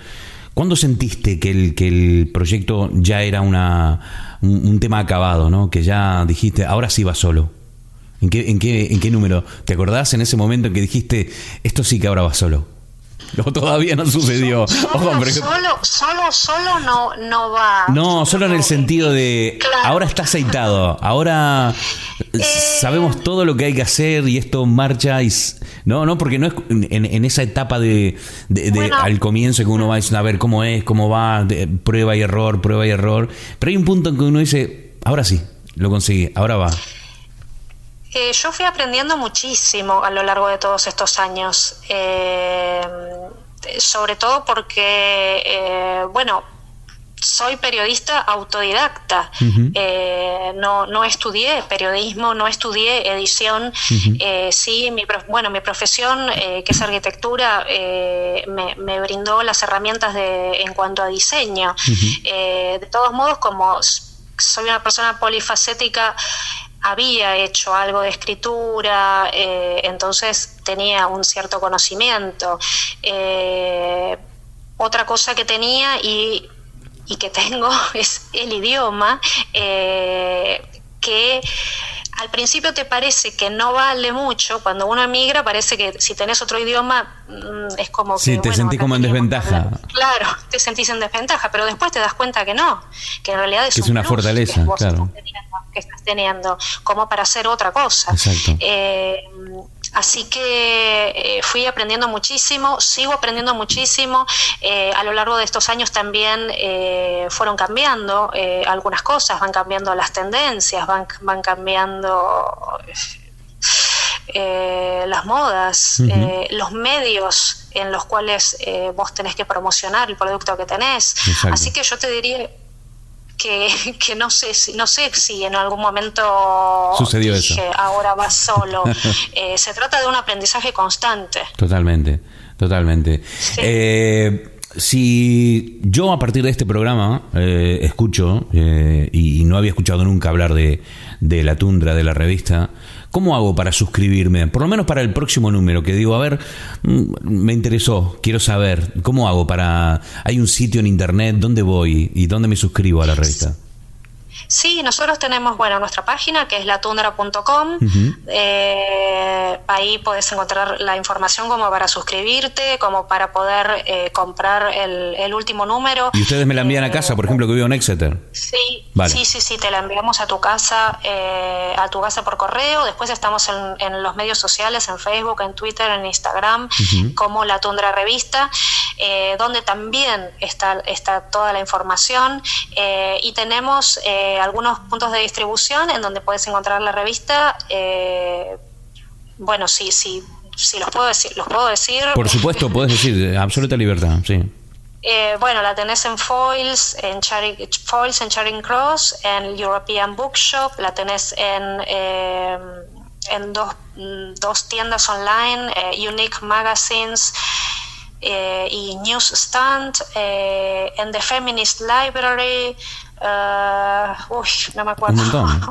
¿Cuándo sentiste que el, que el proyecto ya era una, un, un tema acabado, ¿no? que ya dijiste, ahora sí va solo? ¿En qué, en, qué, ¿En qué número? ¿Te acordás en ese momento en que dijiste, esto sí que ahora va solo? No, todavía no sucedió. Solo, Ojo, solo, solo, solo no, no va. no, solo en el sentido de, Claro. ahora está aceitado, ahora sabemos todo lo que hay que hacer y esto marcha y... No, no, porque no es en, en esa etapa de, de- de- Bueno. al comienzo que uno va a ver cómo es, cómo va, de- prueba y error, prueba y error. Pero hay un punto en que uno dice, ahora sí, lo conseguí, ahora va. Eh, yo fui aprendiendo muchísimo a lo largo de todos estos años, eh, sobre todo porque, eh, bueno, soy periodista autodidacta, Eh, no, no estudié periodismo, no estudié edición, Eh, sí, mi, bueno, mi profesión, que es arquitectura, me, me brindó las herramientas de, en cuanto a diseño. De todos modos, como soy una persona polifacética, había hecho algo de escritura, eh, entonces tenía un cierto conocimiento. Eh, otra cosa que tenía y, y que tengo es el idioma, eh, que al principio te parece que no vale mucho, cuando uno emigra parece que si tenés otro idioma mm, es como Sí, que... te sentís como en desventaja. Claro, te sentís en desventaja, pero después te das cuenta que no, que en realidad es, Que es un una plus fortaleza, que vos claro. estás teniendo, que estás teniendo, como para hacer otra cosa. Exacto. Eh, así que eh, fui aprendiendo muchísimo, sigo aprendiendo muchísimo. Eh, a lo largo de estos años también eh, fueron cambiando algunas cosas, van cambiando las tendencias, van, van cambiando eh, las modas, los medios en los cuales eh, vos tenés que promocionar el producto que tenés. Exacto. Así que yo te diría que, que no sé si no sé si en algún momento Sucedió dije, eso. ahora vas solo. Eh, se trata de un aprendizaje constante. Totalmente, totalmente. Eh, si yo a partir de este programa eh, escucho, eh, y, y no había escuchado nunca hablar de, de la tundra, de la revista, ¿cómo hago para suscribirme? Por lo menos para el próximo número, que digo, a ver, mm, me interesó, quiero saber, ¿cómo hago para... Hay un sitio en internet, ¿dónde voy y dónde me suscribo a la revista? Sí, nosotros tenemos, bueno, nuestra página que es latundra.com. eh, ahí puedes encontrar la información como para suscribirte, como para poder eh, comprar el, el último número. Y ustedes me la envían a casa, por ejemplo, que vivo en Exeter. Sí, Vale. sí, sí, sí, te la enviamos a tu casa, eh, a tu casa por correo. Después estamos en, en los medios sociales, en Facebook, en Twitter, en Instagram, como La Tundra Revista, eh, donde también está, está toda la información. eh, y tenemos eh, algunos puntos de distribución en donde puedes encontrar la revista. eh, bueno, sí, sí, sí, los puedo decir. Los puedo decir. Por supuesto, puedes decir, absoluta libertad, sí. Eh, bueno, la tenés en Foils, en Charing, Foils en Charing Cross, en European Bookshop, la tenés en, eh, en dos, dos tiendas online, eh, Unique Magazines eh, y Newsstand, eh, en The Feminist Library, eh, uy, no me acuerdo. Un.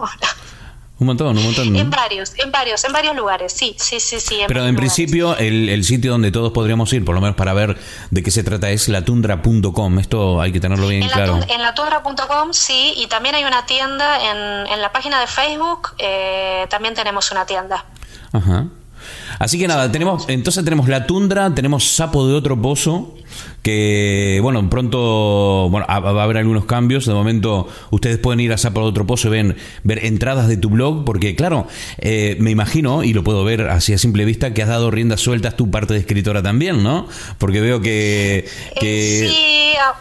Un montón, un montón. En varios, en varios, en varios lugares, sí, sí, sí, sí. Pero en lugares. principio el, el sitio donde todos podríamos ir, por lo menos para ver de qué se trata, es latundra.com. Esto hay que tenerlo bien En, claro. la, en latundra.com, sí, y también hay una tienda en, en la página de Facebook, eh, también tenemos una tienda. Ajá. Así que nada, tenemos, entonces tenemos la tundra, tenemos sapo de otro pozo, que bueno, pronto bueno, va a haber algunos cambios. De momento, ustedes pueden ir a sapo de otro pozo y ven, ver entradas de tu blog, porque claro, eh, me imagino, y lo puedo ver así a simple vista, que has dado riendas sueltas tu parte de escritora también, ¿no? Porque veo que, que Eh, sí, ah,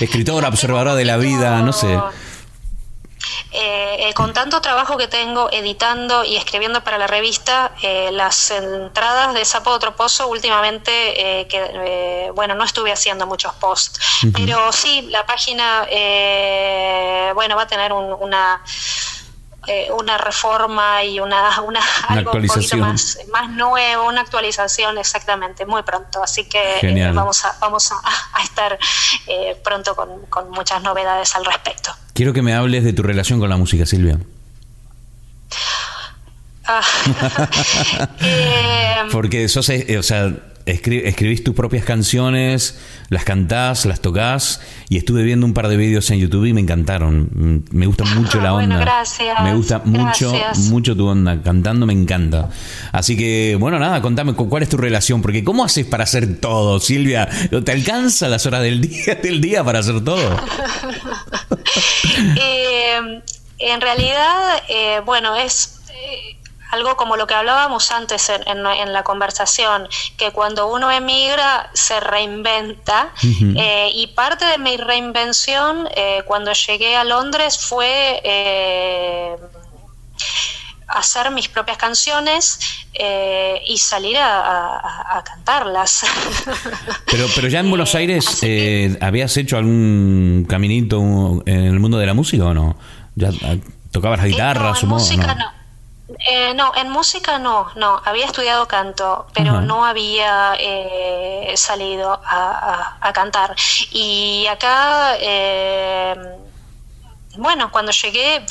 escritora, observadora de la vida, no sé. Eh, eh, con tanto trabajo que tengo editando y escribiendo para la revista, eh, las entradas de Sapo de Otro Pozo últimamente, eh, que, eh, bueno, no estuve haciendo muchos posts, pero sí, la página, eh, bueno, va a tener un- una eh, una reforma y una, una, algo un poquito actualización. más, más nuevo, una actualización exactamente, muy pronto. Así que eh, vamos, a, vamos a, a estar eh, pronto con, con muchas novedades al respecto. Quiero que me hables de tu relación con la música, Silvia. Ah, eh, Porque sos, o sea, escri- escribís tus propias canciones, las cantás, las tocas y estuve viendo un par de vídeos en YouTube y me encantaron. Mm, Me gusta mucho la Bueno, onda. gracias, Me gusta mucho, gracias. mucho tu onda. Cantando me encanta. Así que, bueno, nada, contame cu- cuál es tu relación, porque ¿cómo haces para hacer todo, Silvia? ¿Te alcanza las horas del día, del día para hacer todo? eh, en realidad, eh, bueno, es eh, algo como lo que hablábamos antes en, en- en la conversación, que cuando uno emigra se reinventa eh, y parte de mi reinvención eh, cuando llegué a Londres fue... eh, hacer mis propias canciones eh, y salir a, a- a cantarlas. Pero, pero ya en Buenos Aires, eh, ¿habías hecho algún caminito en el mundo de la música o no? ¿Ya ah, tocabas la guitarra, no, supongo? música no? no. Eh, no, en música no, no. Había estudiado canto, pero no había eh, salido a, a- a cantar. Y acá, eh, bueno, cuando llegué,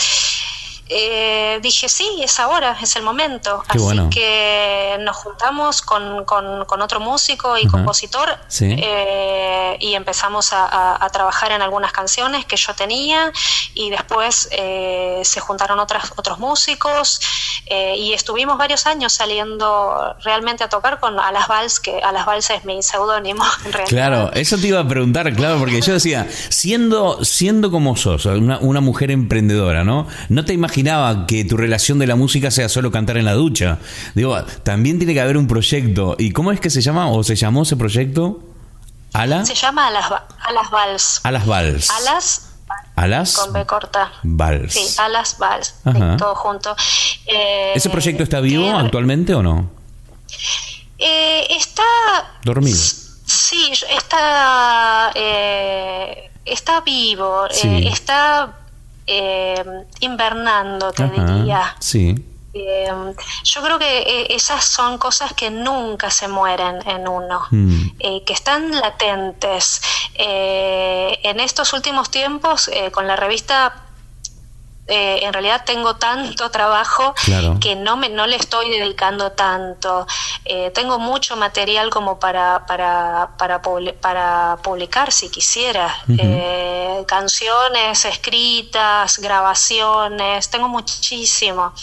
eh, dije, sí, es ahora, es el momento. Qué Así bueno. que nos juntamos con, con- con otro músico y compositor Sí. eh, y empezamos a, a- a trabajar en algunas canciones que yo tenía y después eh, se juntaron otras, otros músicos y estuvimos varios años saliendo realmente a tocar con Alas Vals, que Alas Vals es mi seudónimo en realidad. Claro, eso te iba a preguntar, claro, porque yo decía, siendo, siendo como sos, una, una mujer emprendedora, ¿no? No te imaginaba que tu relación de la música sea solo cantar en la ducha. Digo, también tiene que haber un proyecto. ¿Y cómo es que se llama o se llamó ese proyecto? ¿Ala? Se llama Alas, Alas Vals. Alas Vals. Alas Alas con B corta. Vals. Sí, Alas Vals, todo junto. Eh, ¿Ese proyecto está vivo que- actualmente o no? Eh, está Dormido. Sí, está, eh, está vivo, Sí. eh, está eh, invernando, te Ajá, diría. Sí. Eh, yo creo que eh, esas son cosas que nunca se mueren en uno, Mm. eh, que están latentes. Eh, en estos últimos tiempos, con la revista, eh, en realidad tengo tanto trabajo Claro. que no, me, no le estoy dedicando tanto. Eh, tengo mucho material como para, para, para, para publicar si quisiera. Eh, canciones escritas, grabaciones, tengo muchísimo.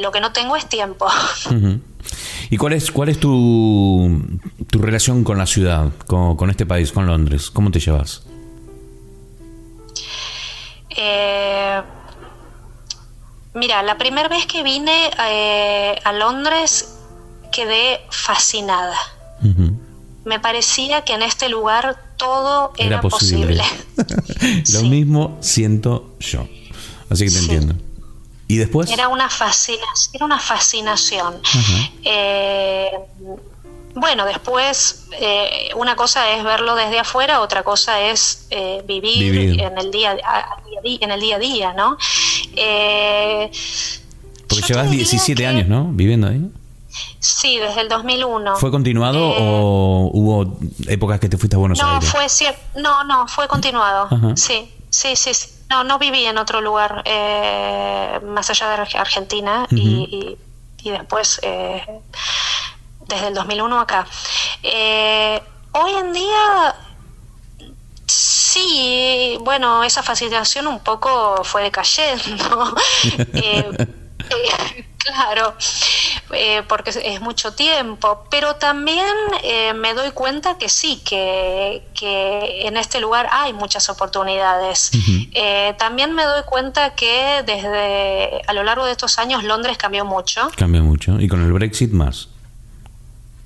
Lo que no tengo es tiempo. ¿Y cuál es, cuál es tu, tu relación con la ciudad, con, con este país, con Londres? ¿Cómo te llevas? Eh, mira, la primera vez que vine eh, a Londres quedé fascinada. Me parecía que en este lugar todo era, Era posible. posible. Lo Sí. mismo siento yo. Así que te Sí. entiendo. ¿Y después? Era una, fascinación, era una fascinación. Eh, bueno, después eh, una cosa es verlo desde afuera, otra cosa es eh, vivir, Vivir. En, el día, a- en el día a día, ¿no? Eh, Porque llevas te diría 17 que- años, ¿no? Viviendo ahí. Sí, desde el 2001. ¿Fue continuado Eh, o hubo épocas que te fuiste a Buenos No, Aires? fue no, no, fue continuado. Ajá. Sí, sí, sí, sí. No, no viví en otro lugar eh, más allá de Arge- Argentina y, y- y después eh, desde el 2001 acá. Hoy en día sí, bueno, esa fascinación un poco fue decayendo. Eh, eh, claro, eh, porque es- mucho tiempo, pero también me doy cuenta que sí, que, que en este lugar hay muchas oportunidades. Eh, también me doy cuenta que desde a lo largo de estos años Londres cambió mucho. Cambia mucho. Y con el Brexit más.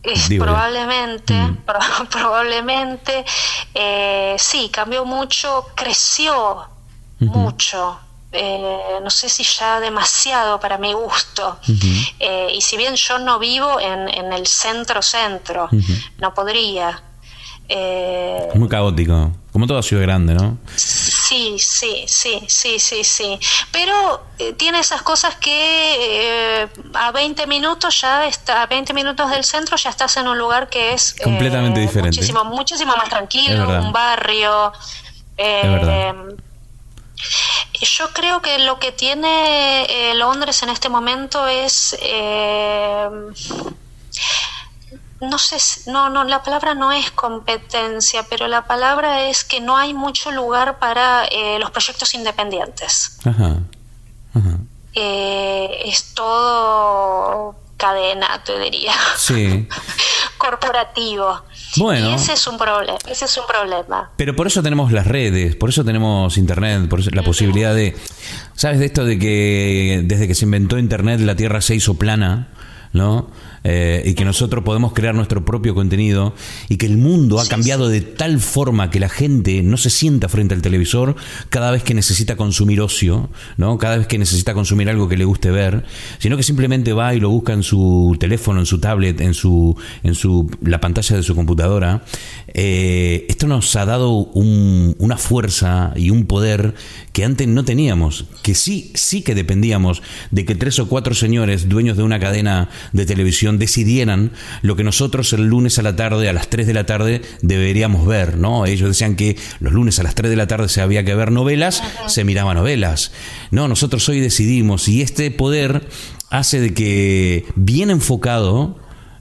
Es probablemente, Mm. pro- probablemente, eh, sí, cambió mucho, creció mucho. eh, no sé si ya demasiado para mi gusto. Eh, y si bien yo no vivo en, en el centro-centro, no podría. Eh, Es muy caótico. Como toda ciudad grande, ¿no? Sí, sí, sí, sí, sí, sí. Pero eh, tiene esas cosas que eh, a 20 minutos ya está, a 20 minutos del centro ya estás en un lugar que es eh, Completamente diferente. Muchísimo, muchísimo más tranquilo, un barrio. Yo creo que lo que tiene Londres en este momento es no sé, no, no, la palabra no es competencia, pero la palabra es que no hay mucho lugar para eh, los proyectos independientes. Ajá. Ajá. Eh, es todo cadena, te diría, Sí. corporativo. Bueno. Y ese es un problema, ese es un problema. Pero por eso tenemos las redes, por eso tenemos internet, por eso la posibilidad de. ¿Sabes de esto de que desde que se inventó internet la Tierra se hizo plana? ¿No? Eh, y que nosotros podemos crear nuestro propio contenido y que el mundo ha cambiado de tal forma que la gente no se sienta frente al televisor cada vez que necesita consumir ocio, ¿no? Cada vez que necesita consumir algo que le guste ver, sino que simplemente va y lo busca en su teléfono, en su tablet, en su, en su la pantalla de su computadora. Eh, esto nos ha dado un- una fuerza y un poder que antes no teníamos, que sí, sí que dependíamos de que tres o cuatro señores dueños de una cadena de televisión decidieran lo que nosotros el lunes a la tarde, a las 3 de la tarde, deberíamos ver, ¿no? Ellos decían que los lunes a las 3 de la tarde se había que ver novelas, se miraba novelas. No, nosotros hoy decidimos y este poder hace de que, bien enfocado,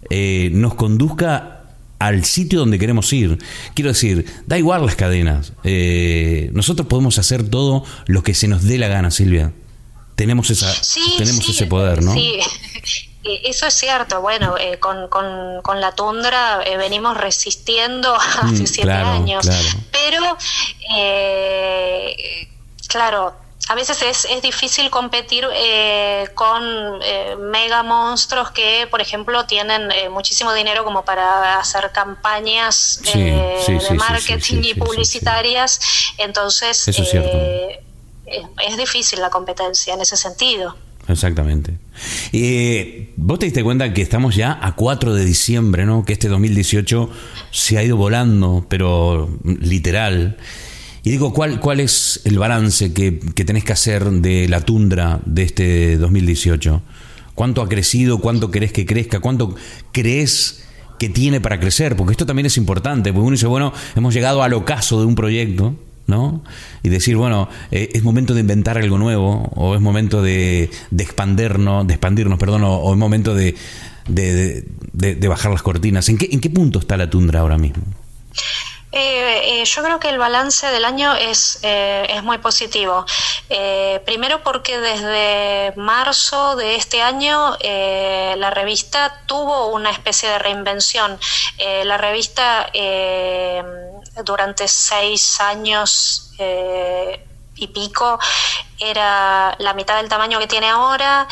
eh, nos conduzca al sitio donde queremos ir. Quiero decir, da igual las cadenas. Eh, nosotros podemos hacer todo lo que se nos dé la gana, Silvia. Tenemos esa, Sí, tenemos sí, ese poder, ¿no? Sí, eso es cierto. Bueno, eh, con, con, con la tundra eh, venimos resistiendo hace Mm, siete claro, años. claro. Pero, eh, claro, a veces es, es difícil competir eh, con eh, mega monstruos que, por ejemplo, tienen eh, muchísimo dinero como para hacer campañas Sí, eh, de sí, marketing y publicitarias. Entonces, Eso es cierto. eh, es, es difícil la competencia en ese sentido. Exactamente. Eh, Vos te diste cuenta que estamos ya a 4 de diciembre, ¿no? Que este 2018 se ha ido volando, pero literal. Y digo, ¿cuál, cuál es el balance que, que tenés que hacer de la tundra de este 2018? ¿Cuánto ha crecido? ¿Cuánto querés que crezca? ¿Cuánto crees que tiene para crecer? Porque esto también es importante, porque uno dice, bueno, hemos llegado al ocaso de un proyecto, ¿no? Y decir, bueno, eh, es momento de inventar algo nuevo, o es momento de, de expandernos, de expandirnos, perdón, o, es momento de, bajar las cortinas. ¿En qué, ¿En qué punto está la tundra ahora mismo? Eh, eh, yo creo que el balance del año es, es muy positivo. Primero porque desde marzo de este año la revista tuvo una especie de reinvención. La revista durante seis años eh, y pico era la mitad del tamaño que tiene ahora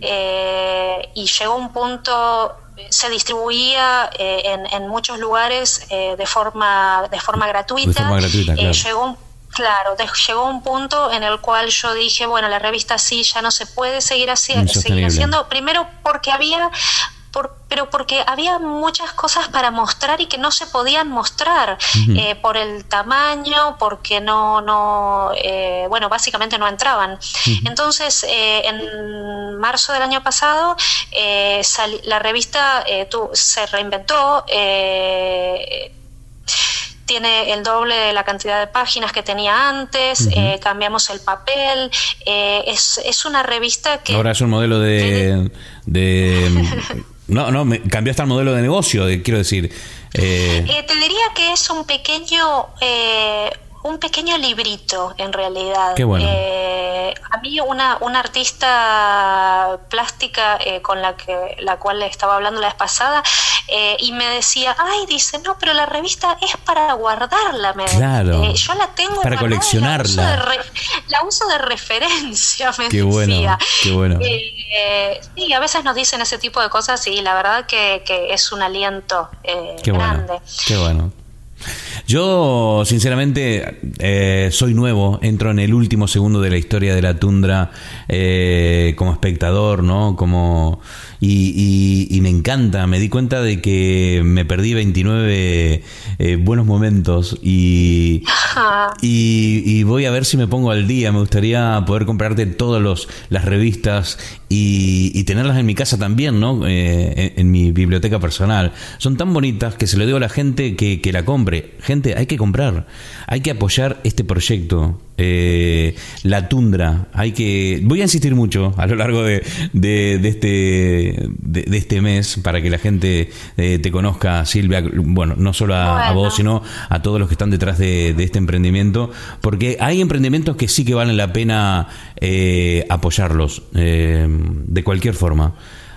eh, y llegó un punto se distribuía eh, en, en muchos lugares eh, de forma de forma gratuita, De forma gratuita, Eh, claro. llegó un- Claro, de- llegó un punto en el cual yo dije, bueno, la revista sí ya no se puede seguir, seguir haciendo, primero porque había, por- pero porque había muchas cosas para mostrar y que no se podían mostrar eh, por el tamaño, porque no, no, eh, bueno, básicamente no entraban. Entonces, eh, en marzo del año pasado, eh, la revista eh, tu- se reinventó. eh, tiene el doble de la cantidad de páginas que tenía antes, eh, cambiamos el papel, eh, es, es una revista que... Ahora es un modelo de... de no, no, me, cambió hasta el modelo de negocio, de- quiero decir. eh, Eh, te diría que es un pequeño, eh, un pequeño librito en realidad. Qué bueno. Eh, a mí una, una artista plástica eh, con la que la cual le estaba hablando la vez pasada eh, y me decía, ay, dice, no, pero la revista es para guardarla. Me, Claro. eh, yo la tengo Para coleccionarla. La uso, de re- la uso de referencia, me Qué bueno, decía. qué bueno. Eh, sí, a veces nos dicen ese tipo de cosas y la verdad que, que es un aliento eh, Qué bueno, grande. qué bueno. Yo, sinceramente, eh, soy nuevo, entro en el último segundo de la historia de la tundra eh, como espectador, ¿no? Como y, y- y me encanta, me di cuenta de que me perdí 29 eh, buenos momentos y, y, y voy a ver si me pongo al día. Me gustaría poder comprarte todas los, las revistas y, y tenerlas en mi casa también, ¿no? Eh, en, en mi biblioteca personal. Son tan bonitas que se lo digo a la gente que, que la compre. Gente, hay que comprar. Hay que apoyar este proyecto. Eh, la tundra. Hay que. Voy a insistir mucho a lo largo de, de, de este, de, de este mes para que la gente eh, te conozca, Silvia. Bueno, no solo a, a vos, sino a todos los que están detrás de, de este emprendimiento, porque hay emprendimientos que sí que valen la pena eh, apoyarlos eh, de cualquier forma.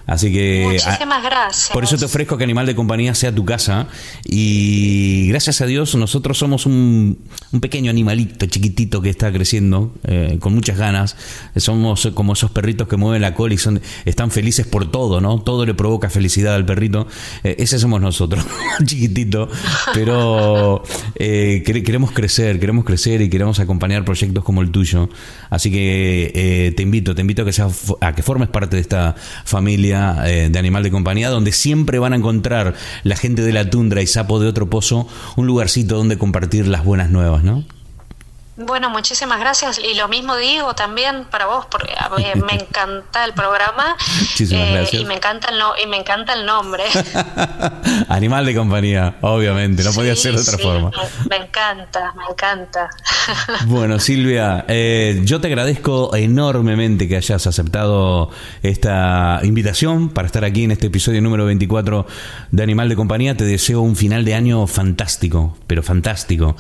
Así que Muchísimas gracias. Eh, por eso te ofrezco que Animal de Compañía sea tu casa y gracias a Dios nosotros somos un, un pequeño animalito chiquitito que está creciendo eh, con muchas ganas. Somos como esos perritos que mueven la cola y son, están felices por todo, ¿no? Todo le provoca felicidad al perrito. Eh, ese somos nosotros, chiquitito, pero eh, quere- queremos crecer, queremos crecer y queremos acompañar proyectos como el tuyo. Así que eh, te invito, te invito a que, seas, a que formes parte de esta familia eh, de Animal de Compañía, donde siempre van a encontrar la gente de la tundra y sapo de otro pozo un lugarcito donde compartir las buenas nuevas, ¿no? Bueno, muchísimas gracias. Y lo mismo digo también para vos, porque mí me encanta el programa Muchísimas eh, gracias. y me encanta el no, y me encanta el nombre. Animal de Compañía, obviamente, no podía ser de otra sí, forma. Me, me encanta, me encanta. Bueno, Silvia, eh, yo te agradezco enormemente que hayas aceptado esta invitación para estar aquí en este episodio número 24 de Animal de Compañía. Te deseo un final de año fantástico, pero fantástico.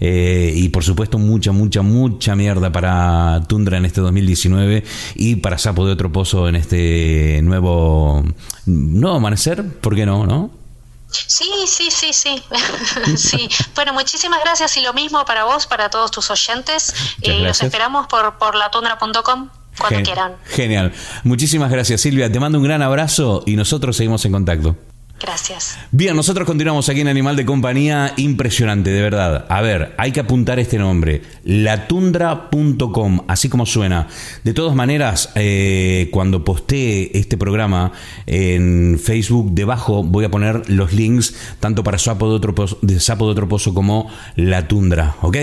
Eh, y por supuesto, mucha, mucha, mucha mierda para Tundra en este 2019 y para Sapo de Otro Pozo en este nuevo, nuevo amanecer. ¿Por qué no? ¿No? Sí, sí, sí, sí. sí. Bueno, muchísimas gracias y lo mismo para vos, para todos tus oyentes. y los esperamos por, por latundra.com cuando Gen- quieran. Genial. Muchísimas gracias, Silvia. Te mando un gran abrazo y nosotros seguimos en contacto. Gracias. Bien, nosotros continuamos aquí en Animal de Compañía. Impresionante, de verdad. A ver, hay que apuntar este nombre: latundra.com, así como suena. De todas maneras, eh, cuando postee este programa en Facebook, debajo voy a poner los links tanto para Sapo de Otro Pozo, Sapo de Otro Pozo como La Tundra, ¿ok?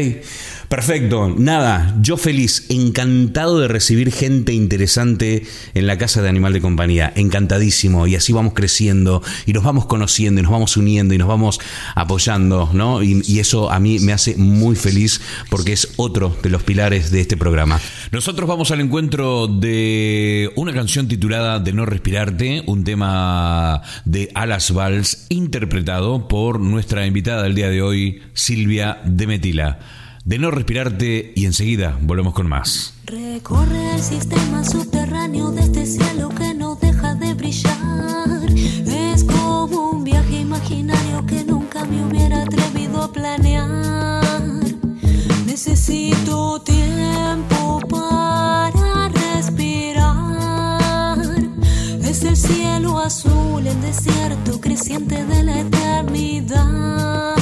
Perfecto, nada, yo feliz, encantado de recibir gente interesante en la casa de Animal de Compañía, encantadísimo, y así vamos creciendo, y nos vamos conociendo, y nos vamos uniendo, y nos vamos apoyando, ¿no? Y, y eso a mí me hace muy feliz porque es otro de los pilares de este programa. Nosotros vamos al encuentro de una canción titulada De no respirarte, un tema de Alas Valls, interpretado por nuestra invitada del día de hoy, Silvia Demetila de no respirarte y enseguida volvemos con más. Recorre el sistema subterráneo de este cielo que no deja de brillar. Es como un viaje imaginario que nunca me hubiera atrevido a planear. Necesito tiempo para respirar. Es el cielo azul, el desierto creciente de la eternidad.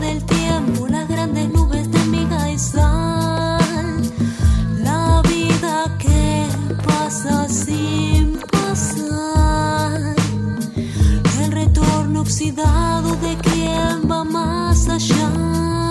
Del tiempo, las grandes nubes de miga y sal. La vida que pasa sin pasar. El retorno oxidado de quien va más allá.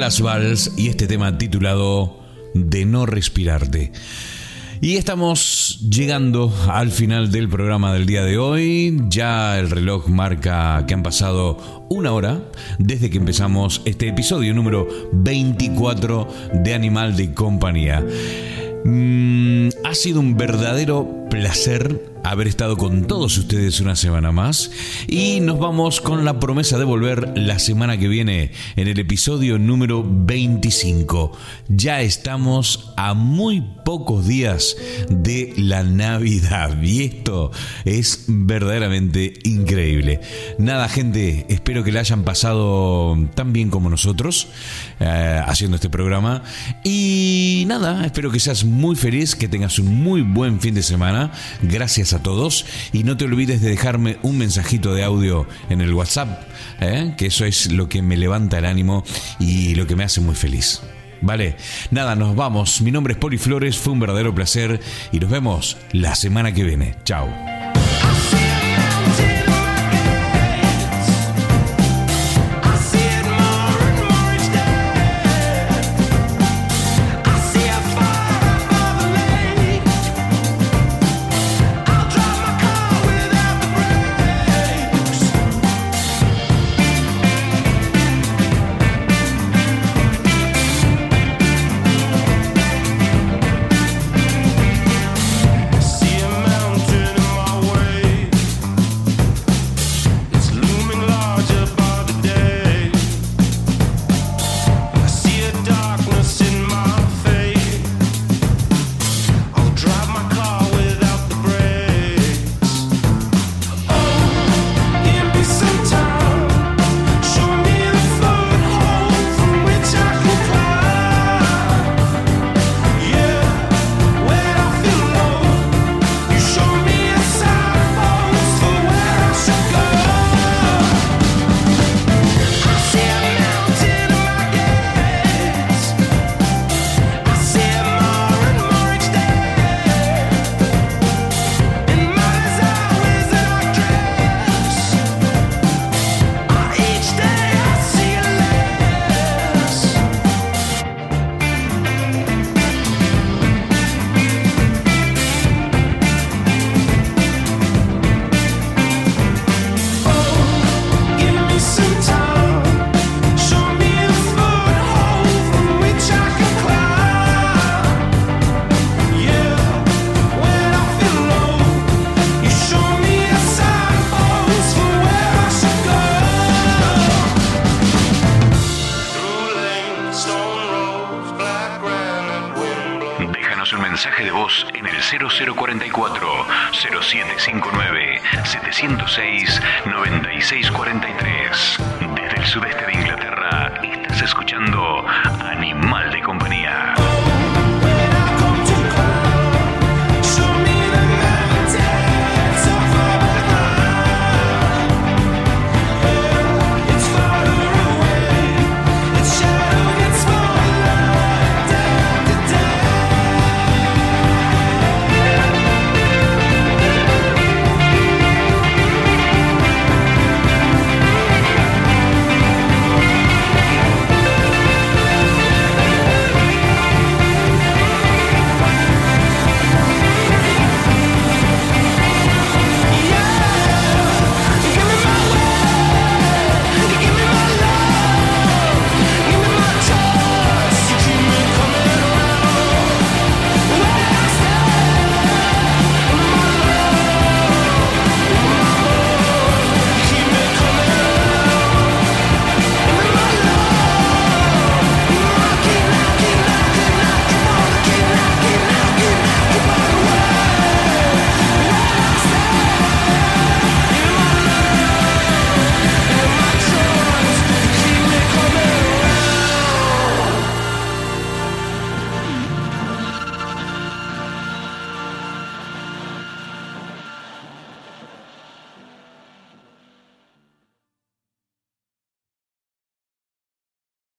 Música de Alas Valls y este tema titulado De no respirarte. Y estamos llegando al final del programa del día de hoy. Ya el reloj marca que han pasado una hora desde que empezamos este episodio número 24 de Animal de Compañía. Mm, ha sido un verdadero placer haber estado con todos ustedes una semana más y nos vamos con la promesa de volver la semana que viene en el episodio número 25. Ya estamos a muy pocos días de la Navidad y esto es verdaderamente increíble. Nada gente, espero que la hayan pasado tan bien como nosotros eh, haciendo este programa y nada, espero que seas muy feliz, que tengas un muy buen fin de semana. Gracias a todos y no te olvides de dejarme un mensajito de audio en el WhatsApp, ¿eh? que eso es lo que me levanta el ánimo y lo que me hace muy feliz. Vale, nada, nos vamos. Mi nombre es Poli Flores, fue un verdadero placer y nos vemos la semana que viene. Chao. 044 0759 706 9643